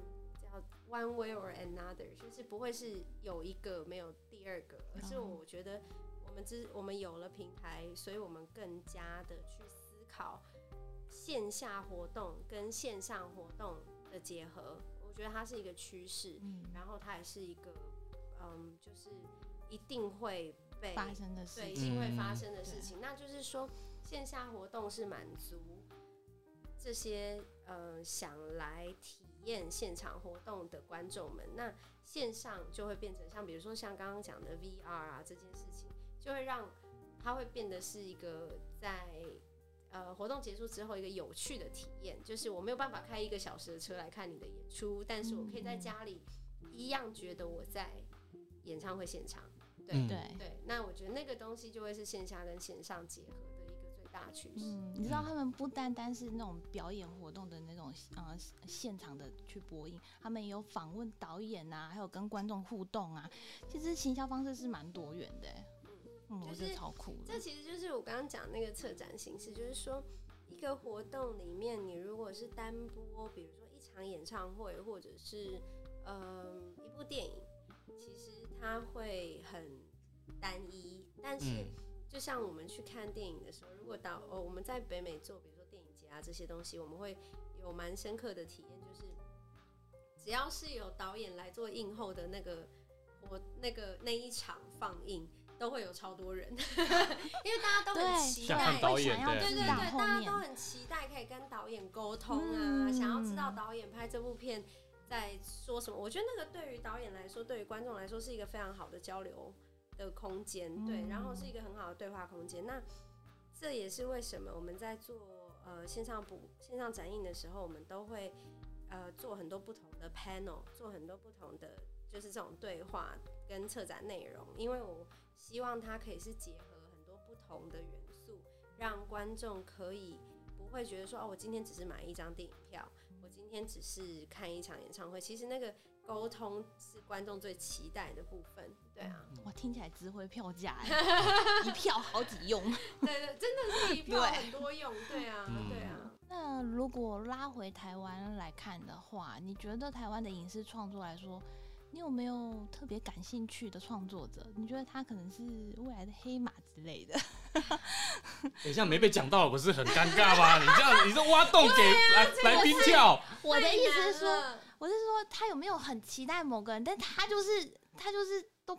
One way or another，就是不会是有一个没有第二个，而是我觉得我们之我们有了平台，所以我们更加的去思考线下活动跟线上活动的结合。我觉得它是一个趋势，然后它也是一个嗯，就是一定会被发生的事情对，一。定会发嗯生的事情。那就是说，线下活动是满足这些呃想来体验现场活动的观众们，那线上就会变成像比如说像刚刚讲的 VR 啊这件事情，就会让它会变得是一个在。呃，活动结束之后，一个有趣的体验，就是我没有办法开一个小时的车来看你的演出，但是我可以在家里一样觉得我在演唱会现场。对、嗯对，对，那我觉得那个东西就会是线下跟线上结合大趋势。嗯，你知道他们不单单是那种表演活动的那种呃现场的去播映，他们也有访问导演啊，还有跟观众互动啊。其实行销方式是蛮多元的欸，嗯，我觉就是得超酷的这。其实就是我刚刚讲那个策展形式，就是说一个活动里面，你如果是单播，比如说一场演唱会，或者是嗯一部电影，其实它会很单一。但是嗯就像我们去看电影的时候，如果到哦我们在北美做，比如说电影节啊这些东西，我们会有蛮深刻的体验，就是只要是有导演来做映后的那个我那个那一场放映。都会有超多人，[laughs] 因为大家都很，期待想要对对对大家都很期待可以跟导演沟通啊，嗯想要知道导演拍这部片在说什么。我觉得那个对于导演来说，对于观众来说是一个非常好的交流的空间，对，嗯然后是一个很好的对话空间。那这也是为什么我们在做呃线上补线上展映的时候，我们都会呃做很多不同的 panel，做很多不同的就是这种对话跟策展内容，因为我希望它可以是结合很多不同的元素，让观众可以不会觉得说哦，我今天只是买一张电影票，我今天只是看一场演唱会。其实那个沟通是观众最期待的部分，对啊，我，听起来值回票价欸，[laughs] 一票好几用。对对，真的是一票很多用，对啊，嗯对啊。那如果拉回台湾来看的话，你觉得台湾的影视创作来说，你有没有特别感兴趣的创作者？你觉得他可能是未来的黑马之类的？[laughs] 等一下没被讲到，不是很尴尬吗？你这样，你是挖洞给来来宾跳，我的意思是说，我是说他有没有很期待某个人，但他就是他就是都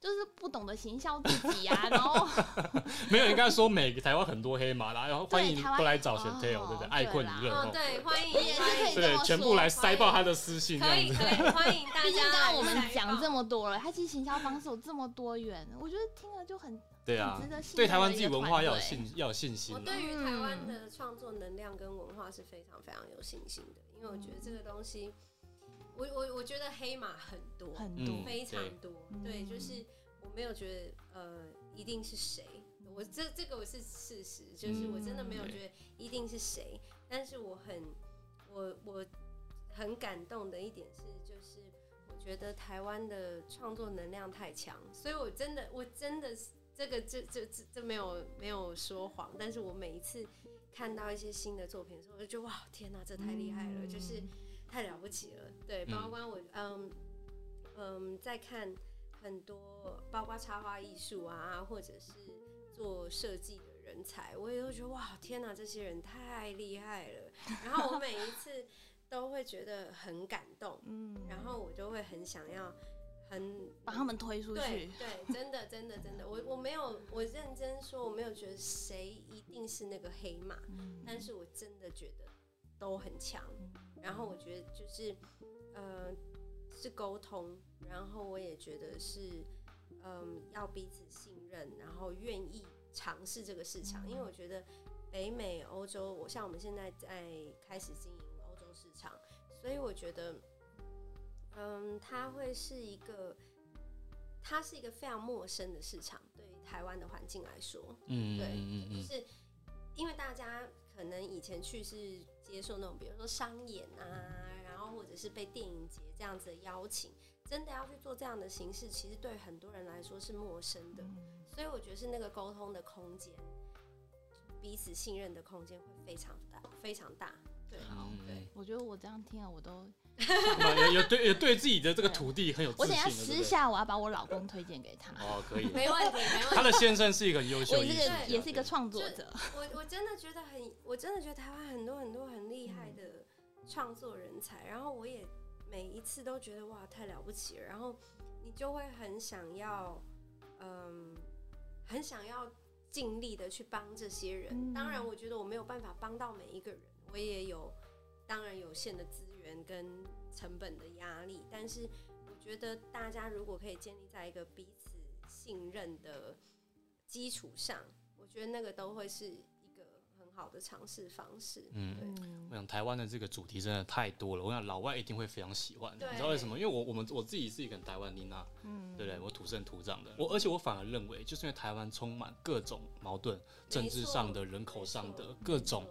就是不懂得行销自己啊，然后 [laughs] 没有，应该说每个台湾很多黑马，然后欢迎对台湾都来找哦 Chantel，对不对？爱困娱乐哦，对，欢迎也是可以欢迎对，全部来塞爆他的私信这可以样子。可以欢迎大家毕竟刚刚我们讲这么多了，他其实行销方式有这么多元，我觉得听了就很对啊很值得信对台湾自己文化要有信要有信心啊。我对于台湾嗯的创作能量跟文化是非常非常有信心的，因为我觉得这个东西，我我我觉得黑马很多，很嗯多。非常多，对就是我没有觉得呃一定是谁，我这这个我是事实，就是我真的没有嗯觉得一定是谁，但是我很我我很感动的一点是，就是我觉得台湾的创作能量太强，所以我真的我真的是这个这这这这没有没有说谎，但是我每一次看到一些新的作品的时候，我就觉得哇天哪，这太厉害了，就是太了不起了。对，嗯包括我嗯嗯在看很多，包括插画艺术啊，或者是做设计的人才，我也都觉得哇天哪，这些人太厉害了。然后我每一次都会觉得很感动，嗯，然后我就会很想要很把他们推出去。对，真的真的真的，我我没有我认真说，我没有觉得谁一定是那个黑马，嗯但是我真的觉得都很强。然后我觉得就是呃是沟通，然后我也觉得是嗯要彼此信任，然后愿意尝试这个市场，因为我觉得北美、欧洲，我像我们现在在开始经营欧洲市场，所以我觉得嗯它会是一个。它是一个非常陌生的市场，对于台湾的环境来说，嗯对嗯嗯嗯，就是因为大家可能以前去是接受那种，比如说商演啊，然后或者是被电影节这样子的邀请，真的要去做这样的形式，其实对很多人来说是陌生的。所以我觉得是那个沟通的空间，彼此信任的空间会非常大，非常大。对，我觉得我这样听了，我都，嗯有有对有对自己的这个土地很有自 [laughs] 我等一下信的，对不对？私下我要把我老公推荐给他。哦，可以。[laughs] 没问题，没问题。他的先生是一个很优秀我也是个也是一个对创作者，我我真的觉得很，我真的觉得台湾很多很多很厉害的创作人才，然后我也每一次都觉得哇太了不起了，然后你就会很想要，嗯，很想要尽力的去帮这些人。嗯当然，我觉得我没有办法帮到每一个人，我也有当然有限的资源跟成本的压力。但是，我觉得大家如果可以建立在一个彼此信任的基础上，我觉得那个都会是好的尝试方式。嗯我想台湾的这个主题真的太多了，我想老外一定会非常喜欢。你知道为什么？因为我我们我自己是一个台湾妮娜，嗯对不对？我土生土长的，我而且我反而认为，就是因为台湾充满各种矛盾，政治上的、人口上的各种，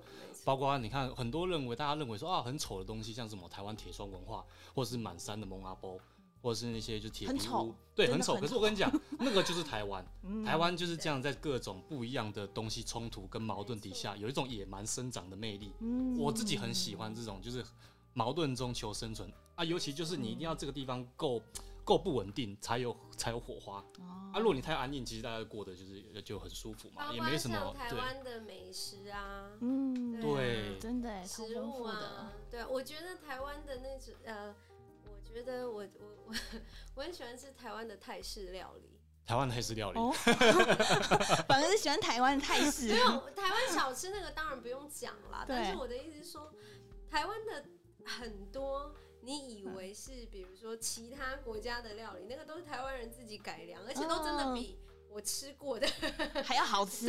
包括你看很多认为大家认为说啊很丑的东西，像什么台湾铁窗文化，或者是满山的蒙阿波，或者是那些就铁皮屋，对，很丑。可是我跟你讲，[laughs] 那个就是台湾，嗯台湾就是这样，在各种不一样的东西冲突跟矛盾底下，有一种野蛮生长的魅力。嗯我自己很喜欢这种，就是矛盾中求生存啊，尤其就是你一定要这个地方够够不稳定，才有才有火花哦啊。如果你太安静，其实大家过得就是就很舒服嘛，也没什么像台对。湾的美食啊，嗯对真的食物啊，对啊，我觉得台湾的那种呃，我觉得我我我我很喜欢吃台湾的泰式料理，台湾的黑式料理，哦，[laughs] 反而是喜欢台湾的泰式。没，有台湾小吃那个当然不用讲啦，但是我的意思是说，台湾的很多。你以为是比如说其他国家的料理，那个都是台湾人自己改良，而且都真的比我吃过的 [laughs] 还要好吃，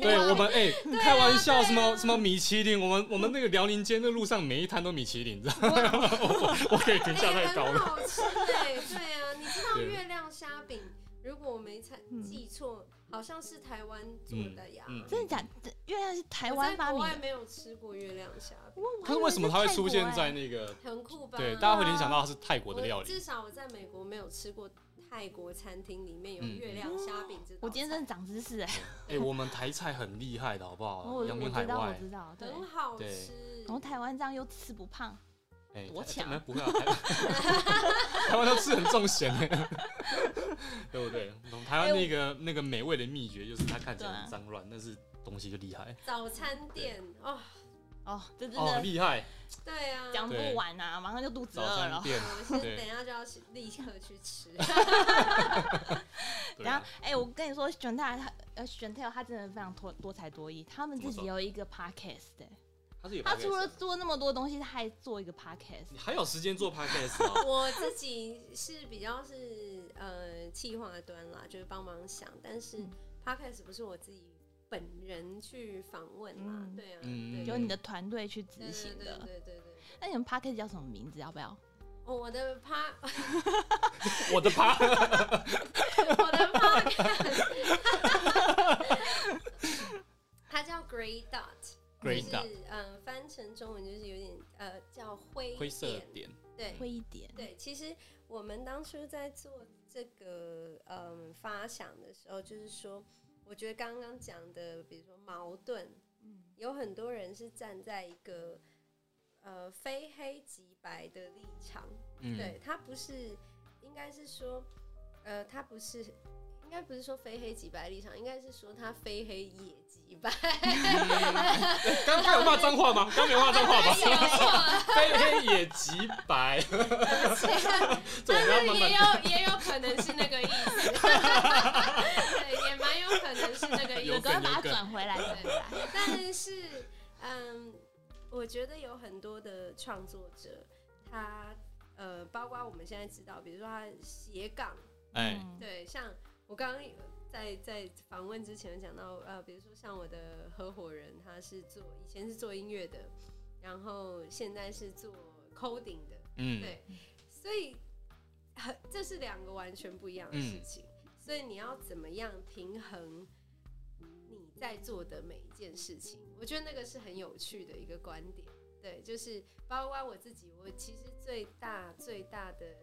对我们哎、开玩笑，什么什么米其林，我们我们那个辽宁街那路上每一摊都米其林，你知道吗？我 [laughs] 我可以评价太高了。好吃哎、对啊，你知道月亮虾饼？如果我没记错，好像是台湾做的呀。嗯嗯真的假的？月亮是台湾发明的，国外没有吃过月亮虾饼，哇可是为什么它会出现在那？个？很酷吧？对，大家会联想到它是泰国的料理。至少我在美国没有吃过泰国餐厅里面有嗯月亮虾饼这道菜我今天真的长知识哎，哎、[laughs] 我们台菜很厉害的好不好？我扬名海知道我。知道，很好吃然。后台湾这样又吃不胖，哎、台多强台不会啊，台 [laughs] 台湾都吃很重咸的，[laughs] 对不对？台湾那个、那个美味的秘诀就是它看起来很脏乱，但是东西就厉害早餐店哦，哦，这真哦，的厉害！对啊，讲不完啊，马上就肚子早饿了。我现在对等一下就要去立刻去吃。[laughs] [laughs] 对啊然后，哎、我跟你说，选泰他呃选 tail 他真的非常多多才多艺，他们自己有一个 podcast 的、他是有他 podcast 除了的做那么多东西，他还做一个 podcast。你还有时间做 podcast 啊？[laughs] 我自己是比较是呃企划端啦，就是帮忙想，但是嗯 podcast 不是我自己本人去访问啦，嗯对啊，嗯对由你的团队去对执行的。对对对。那你们 podcast 叫什么名字？要不要？哦我的 pa [laughs] 我的趴，[laughs] 我的 podcast，它叫 Gray Dot。就 dot 是嗯，翻成中文就是有点呃叫灰灰色点点，对，灰一点。对，其实我们当初在做这个嗯发想的时候，就是说，我觉得刚刚讲的，比如说矛盾，嗯有很多人是站在一个呃非黑即白的立场，嗯，对他不是，应该是说，呃，他不是，应该不是说非黑即白立场，应该是说他非黑也即白，[laughs] 刚刚有骂脏话吗？刚没有骂脏话吧？[laughs] [laughs] 非黑也即白，但是也有也有可能是那个意思，蛮有可能是那个意有思赶快把它转回来，对吧。但是，嗯，我觉得有很多的创作者，他呃，包括我们现在知道，比如说他斜杠，哎，嗯，对，像我刚刚在在访问之前有讲到，呃，比如说像我的合伙人，他是做以前是做音乐的，然后现在是做 coding 的，嗯，对，所以很这是两个完全不一样的事情，所以你要怎么样平衡你在做的每一件事情？我觉得那个是很有趣的一个观点。对，就是包括我自己，我其实最大最大的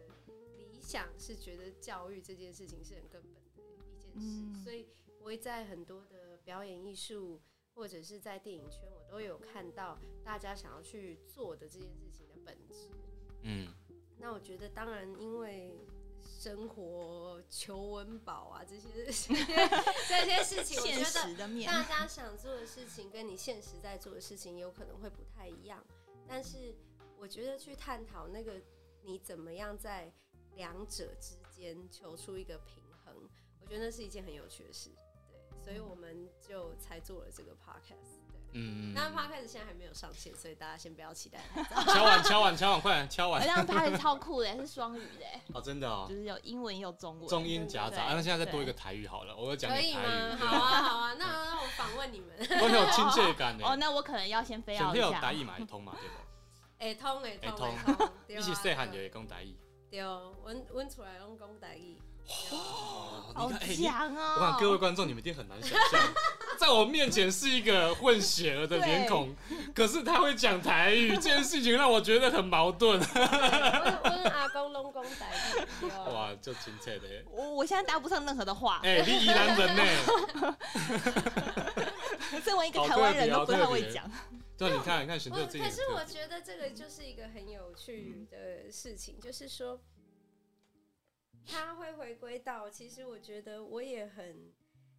理想是觉得教育这件事情是很根本的一件事，嗯所以我会在很多的表演艺术或者是在电影圈，我都有看到大家想要去做的这件事情的本质。嗯，那我觉得，当然，因为生活求温饱啊，这些 [laughs] 这些事情，我觉现得实的面，大家想做的事情跟你现实在做的事情有可能会不太一样。但是，我觉得去探讨那个你怎么样在两者之间间求出一个平衡，我觉得那是一件很有趣的事。对，所以我们就才做了这个 podcast。对，嗯，那 podcast 现在还没有上线，所以大家先不要期待。[laughs] 敲碗敲碗敲碗，快点敲碗这！样拍的超酷的，是双语的，哦，真的哦就，是有英文也有中文。中英夹杂。那现在再多一个台语好了，我要讲可以点台吗？好啊，好啊，那那我访问你们。[laughs] 我很有亲切感哦，那我可能要先飞选奥一下。有台语嘛会通嘛，对不？会通会通会通会通，[laughs] 对啊一起细汉就会讲台语。对，阮阮出来拢讲台语。哦，好强哦！我想各位观众，你们一定很难想象，[laughs] 在我面前是一个混血儿的脸孔，可是他会讲台语，这件事情让我觉得很矛盾。阿公拢讲台语。哇，就亲切的耶。我我现在搭不上任何的话，哎，你宜兰人呢？[laughs] 身为一个台湾人都不太会讲。对，你看，你看，选我择自己可是我。觉得这个就是一个很有趣的事情，就是说，他会回归到，其实我觉得我也很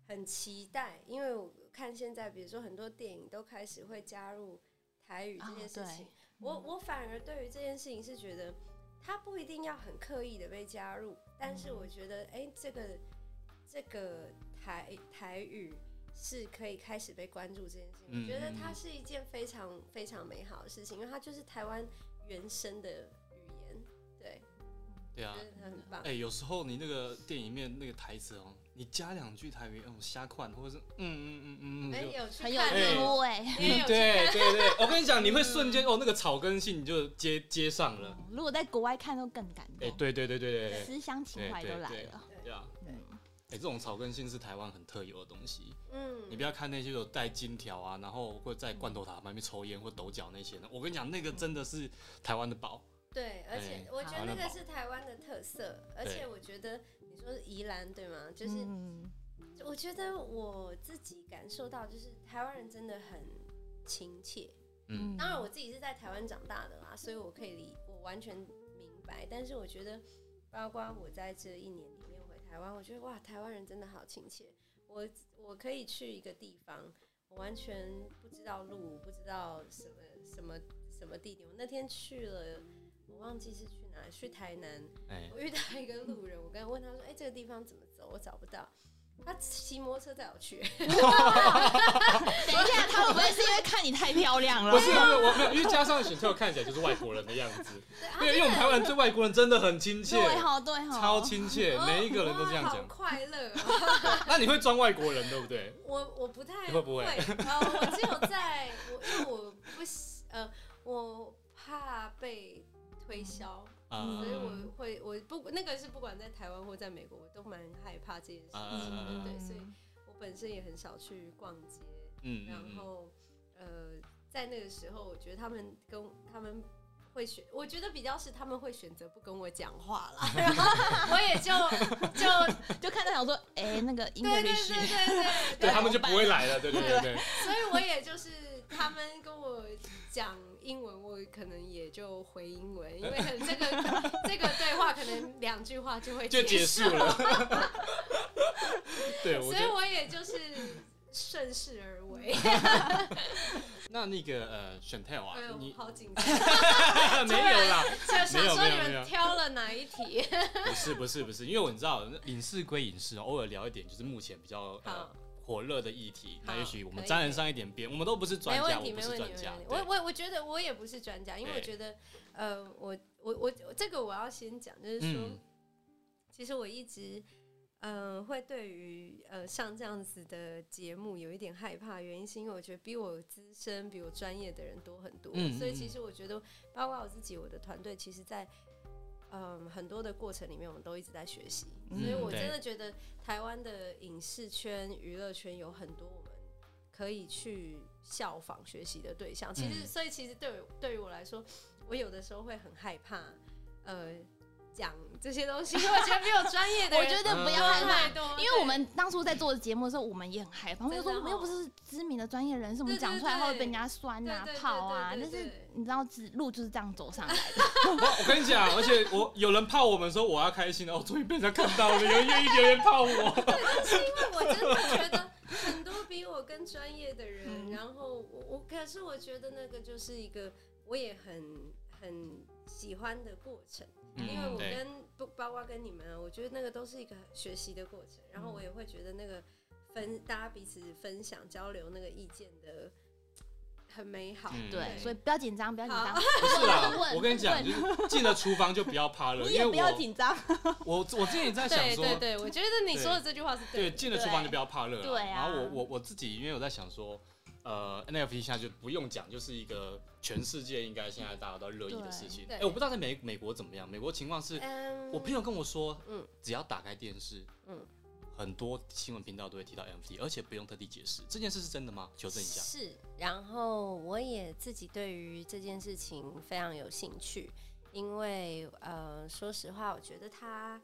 很期待，因为我看现在，比如说很多电影都开始会加入台语这件事情，哦我我反而对于这件事情是觉得，它不一定要很刻意的被加入，但是我觉得，哎、这个这个台台语是可以开始被关注这件事情，嗯我觉得它是一件非常非常美好的事情，因为它就是台湾原生的对啊。哎，有时候你那个电影里面那个台词哦，你加两句台语，那种瞎款，或者是嗯嗯嗯嗯有去很有看哎 [laughs] 对对对，我跟你讲，你会瞬间哦，那个草根性你就接接上了。如果在国外看都更感哎，动，对对对对对对思乡情怀都来了。对啊！对，哎，这种草根性是台湾很特有的东西。嗯，你不要看那些有带金条啊，然后或者在罐头塔旁边抽烟或抖脚那些的，我跟你讲，那个真的是台湾的宝。对，而且哎我觉得那个是台湾的特色，而且我觉得你说宜兰对吗？就是嗯我觉得我自己感受到，就是台湾人真的很亲切。嗯，当然，我自己是在台湾长大的啦，所以我可以理，我完全明白。但是我觉得，包括我在这一年里面回台湾，我觉得哇，台湾人真的好亲切。我我可以去一个地方，我完全不知道路，不知道什么什么什么地点。我那天去了，我忘记是去哪里，去台南。哎，我遇到一个路人，我刚刚问他说：“哎、这个地方怎么走？”我找不到。他骑摩托车带我去，[laughs] 等一下，他会不会是因为看你太漂亮了？不是不是，我没有，因为加上选票看起来就是外国人的样子。对对，因为我们台湾人对外国人真的很亲切，对哈对哈，超亲切，哦每一个人都这样哇好讲。快乐哦、[laughs] 那你会装外国人对不对？我我不太你会不会呃，我只有在我因为我不喜呃，我怕被推销，啊所以我会我不那个是不管在台湾或在美国，我都蛮害怕这件事情的。嗯对，所以我本身也很少去逛街，嗯嗯嗯，后呃，在那个时候，我觉得他们跟他们会选，我觉得比较是他们会选择不跟我讲话啦，[laughs] 然后我也就就就看到想说，哎，那个对对对对对对。他们就不会来了，对对对。对。所以我也就是他们跟我讲英文，我可能也就回英文，因为这个这个对话可能两句话就会就结束束了。[laughs] 对，所以我也就是顺势而为。[laughs] 那那个呃选 t e l 啊哎，你好紧张，[laughs] 没有啦，就想说你们挑了哪一题？不是不是不是，因为我知道影视归影视，偶尔聊一点就是目前比较呃好火热的议题，那也许我们沾染上一点边，我们都不是专家，没问题，我问题，是专家没问题。，我我我觉得我也不是专家，因为我觉得，呃，我我我这个我要先讲，就是说，嗯其实我一直，呃，会对于呃像这样子的节目有一点害怕，原因是因为我觉得比我资深、比我专业的人多很多，嗯所以嗯其实我觉得，包括我自己，我的团队，其实在。嗯，很多的过程里面，我们都一直在学习，嗯所以我真的觉得台湾的影视圈、娱乐圈有很多我们可以去效仿学习的对象。其实，嗯所以其实对对于我来说，我有的时候会很害怕，呃，讲这些东西，因为我觉得没有专业的我觉得不要害怕。太多，因为我们当初在做节目的时候，我们也很害怕，我们就说我们又不是知名的专业人士，我们讲出来对会被人家酸啊泡啊。但是你知道，指路就是这样走上来的。[laughs] 我我跟你讲，而且我有人泡我们说我要开心了，哦，终于被人家看到了，有人愿意留言泡我。是因为我真的觉得很多比我更专业的人，嗯然后我我可是我觉得那个就是一个我也很很喜欢的过程，因为我跟不包括跟你们啊，我觉得那个都是一个学习的过程，然后我也会觉得那个分大家彼此分享交流那个意见的很美好。嗯对，所以不要紧张，不要紧张，不是啦，[laughs] 我跟你讲，就是进了厨房就不要怕热，[laughs] 因为你也不要紧张。[laughs] 我我之前也在想说，对对对，我觉得你说的这句话是对，的。进了厨房就不要怕热。对啊然后我我我自己，因为我在想说，呃，NFT 现在就不用讲，就是一个全世界应该现在大家都热议的事情。对哎，我不知道在美美国怎么样，美国情况是，嗯我朋友跟我说，嗯只要打开电视，嗯很多新闻频道都会提到 NFT，而且不用特地解释。这件事是真的吗？求证一下。是，然后我也自己对于这件事情非常有兴趣，因为呃，说实话，我觉得它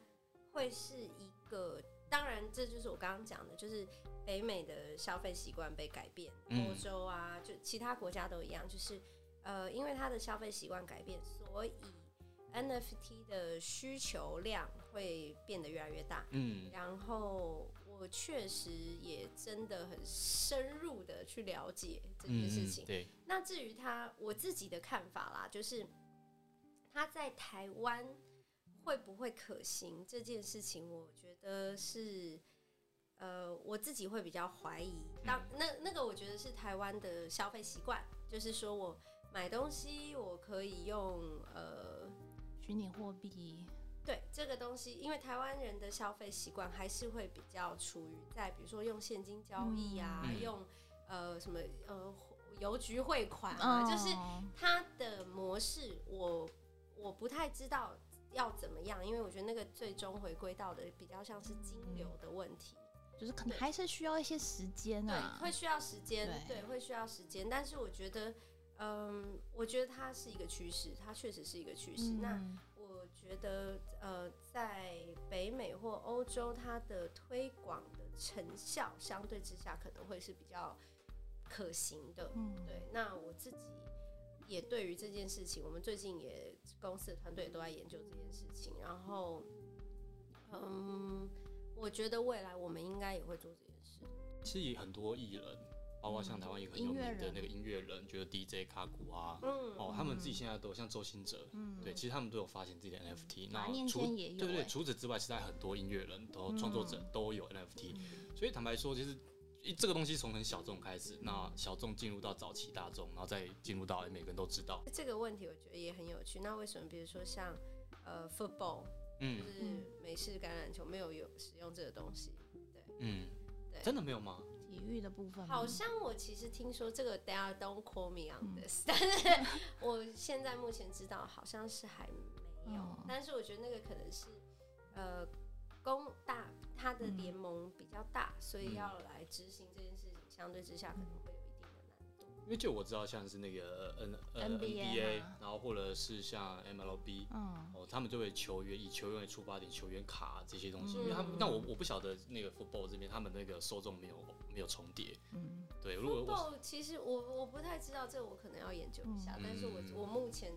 会是一个，当然这就是我刚刚讲的，就是北美的消费习惯被改变，嗯欧洲啊，就其他国家都一样，就是呃，因为他的消费习惯改变，所以 NFT 的需求量会变得越来越大。嗯然后我确实也真的很深入的去了解这件事情。嗯对，那至于他我自己的看法啦，就是他在台湾会不会可行这件事情，我觉得是呃我自己会比较怀疑。当那那个我觉得是台湾的消费习惯，就是说我买东西我可以用呃。虚拟货币，对这个东西，因为台湾人的消费习惯还是会比较处于在，比如说用现金交易啊，嗯用呃什么呃邮局汇款啊，就是哦它的模式我，我不太知道要怎么样，因为我觉得那个最终回归到的比较像是金流的问题，就是可能还是需要一些时间对，啊。会需要时间，对对，会需要时间，但是我觉得。嗯，我觉得它是一个趋势，它确实是一个趋势。那嗯我觉得，呃，在北美或欧洲，它的推广的成效相对之下可能会是比较可行的。嗯，对，那我自己也对于这件事情，我们最近也公司的团队都在研究这件事情。然后，嗯，我觉得未来我们应该也会做这件事。其实很多艺人，包括像台湾一个很有名的那个音乐人，就是 DJ 卡古啊，嗯，哦，他们自己现在都像周兴哲，嗯对，其实他们都有发行自己的 NFT。那除对对，欸除此之外，现在很多音乐人都创作者嗯都有 NFT。所以坦白说，其实一这个东西从很小众开始，那小众进入到早期大众，然后再进入到哎每个人都知道。这个问题我觉得也很有趣。那为什么，比如说像呃 football，就嗯是美式橄榄球没有有使用这个东西？对嗯对，真的没有吗？体育的部分好像我其实听说这个，大家 don't call me on 嗯 this，、但是我现在目前知道好像是还没有，哦但是我觉得那个可能是呃公大它的嗯联盟比较大，所以嗯要来执行这件事情，相对之下可能会。因为就我知道，像是那个 N 呃 NBA NBA，然后或者是像 MLB，嗯，哦，他们就会球员以球员为出发点，球员卡这些东西，嗯。因为他们，但我我不晓得那个 football 这边他们那个受众没有没有重叠。嗯，对，如果我 football 其实我我不太知道，这个我可能要研究一下，嗯。但是我嗯我目前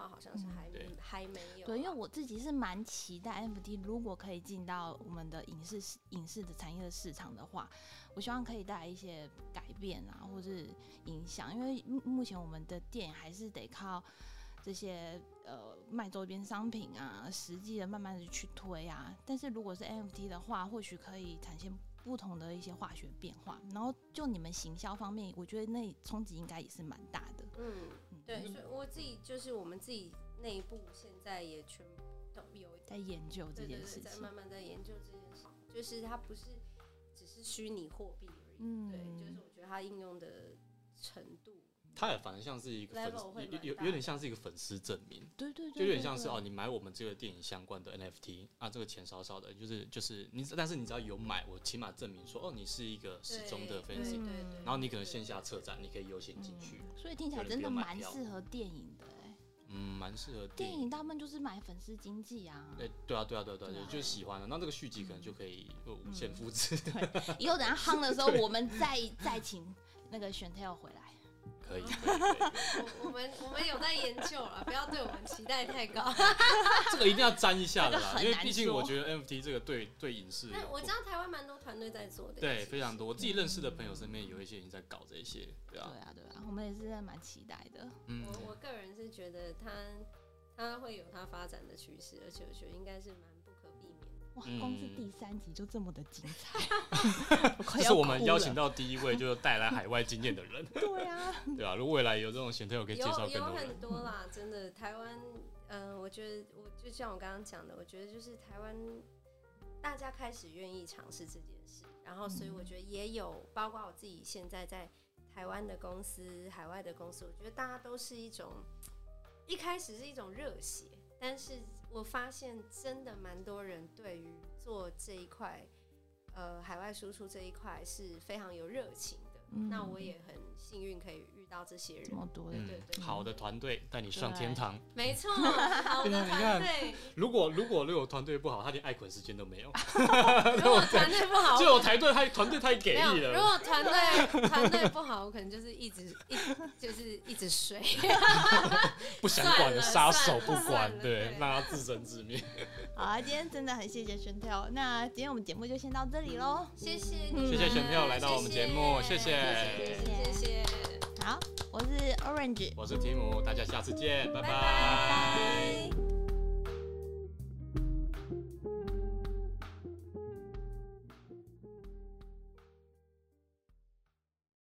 好像是还、对还没有啊。对，因为我自己是蛮期待 NFT 如果可以进到我们的影视影视的产业的市场的话，我希望可以带来一些改变啊，或是影响。因为目目前我们的店还是得靠这些呃卖周边商品啊，实际的慢慢的去推啊。但是如果是 NFT 的话，或许可以产生不同的一些化学变化。然后就你们行销方面，我觉得那冲击应该也是蛮大的。嗯，嗯，对，所以我自己就是我们自己内部现在也全部都有在研究这件事情。在慢慢在研究这件事，就是它不是只是虚拟货币而已，嗯对，就是我觉得它应用的程度，它也反而像是一个粉丝，有有有点像是一个粉丝证明，对对对，就有点对对像是哦，你买我们这个电影相关的 NFT 啊，这个钱少少的，就是就是你，但是你只要有买，我起码证明说哦，你是一个始终的对 fans，对嗯。对，然后你可能线下策展，你可以优先进去，嗯。所以听起来真的蛮适合电影的哎、嗯，蛮适合电影。影大部分就是买粉丝经济啊，对对啊，对啊，对啊，对啊，对啊。就是喜欢的。那这个续集可能就可以呃无限复制，以后等他夯的时候，[laughs] 我们再再请那个选 tel 回来。[laughs] 可以。我 [laughs] 我们我们有在研究了，不要对我们期待太高。[laughs] 这个一定要沾一下的啦，因为毕竟我觉得 NFT 这个对对影视但我知道台湾蛮多团队在做的，对非常多，我自己认识的朋友身边有一些已经在搞这些，对啊，对啊，对啊，我们也是蛮期待的。嗯，我我个人是觉得它它会有它发展的趋势，而且我觉得应该是蛮。哇，嗯光是第三集就这么的精彩，[laughs] 这是我们邀请到第一位，就是带来海外经验的人，[laughs] 对啊，对啊、如果未来有这种选特，我可以介绍有有更多人。很。多啦，真的台湾，嗯、我觉得我就像我刚刚讲的，我觉得就是台湾大家开始愿意尝试这件事，然后所以我觉得也有，包括我自己现在在台湾的公司、海外的公司，我觉得大家都是一种一开始是一种热血，但是我发现真的蛮多人对于做这一块，呃，海外输出这一块是非常有热情的。嗯那我也很幸运可以遇到这些人这，么多的嗯对对，好的团队带你上天堂。没错，[laughs] 团队，如果如果如果团队不好，他连爱捆时间都没有。[laughs] 如果团队不好，就有团队太团队太给。力了，如果团队团队不好，我可能就是一直一就是一直睡。[laughs] 不想管的杀手不管，了对，对让他自生自灭。好啊，今天真的很谢谢玄跳，那今天我们节目就先到这里喽。谢谢你谢谢玄跳来到我们节目谢谢谢谢谢谢，好，我是 Orange，我是提姆，大家下次见，拜拜拜拜。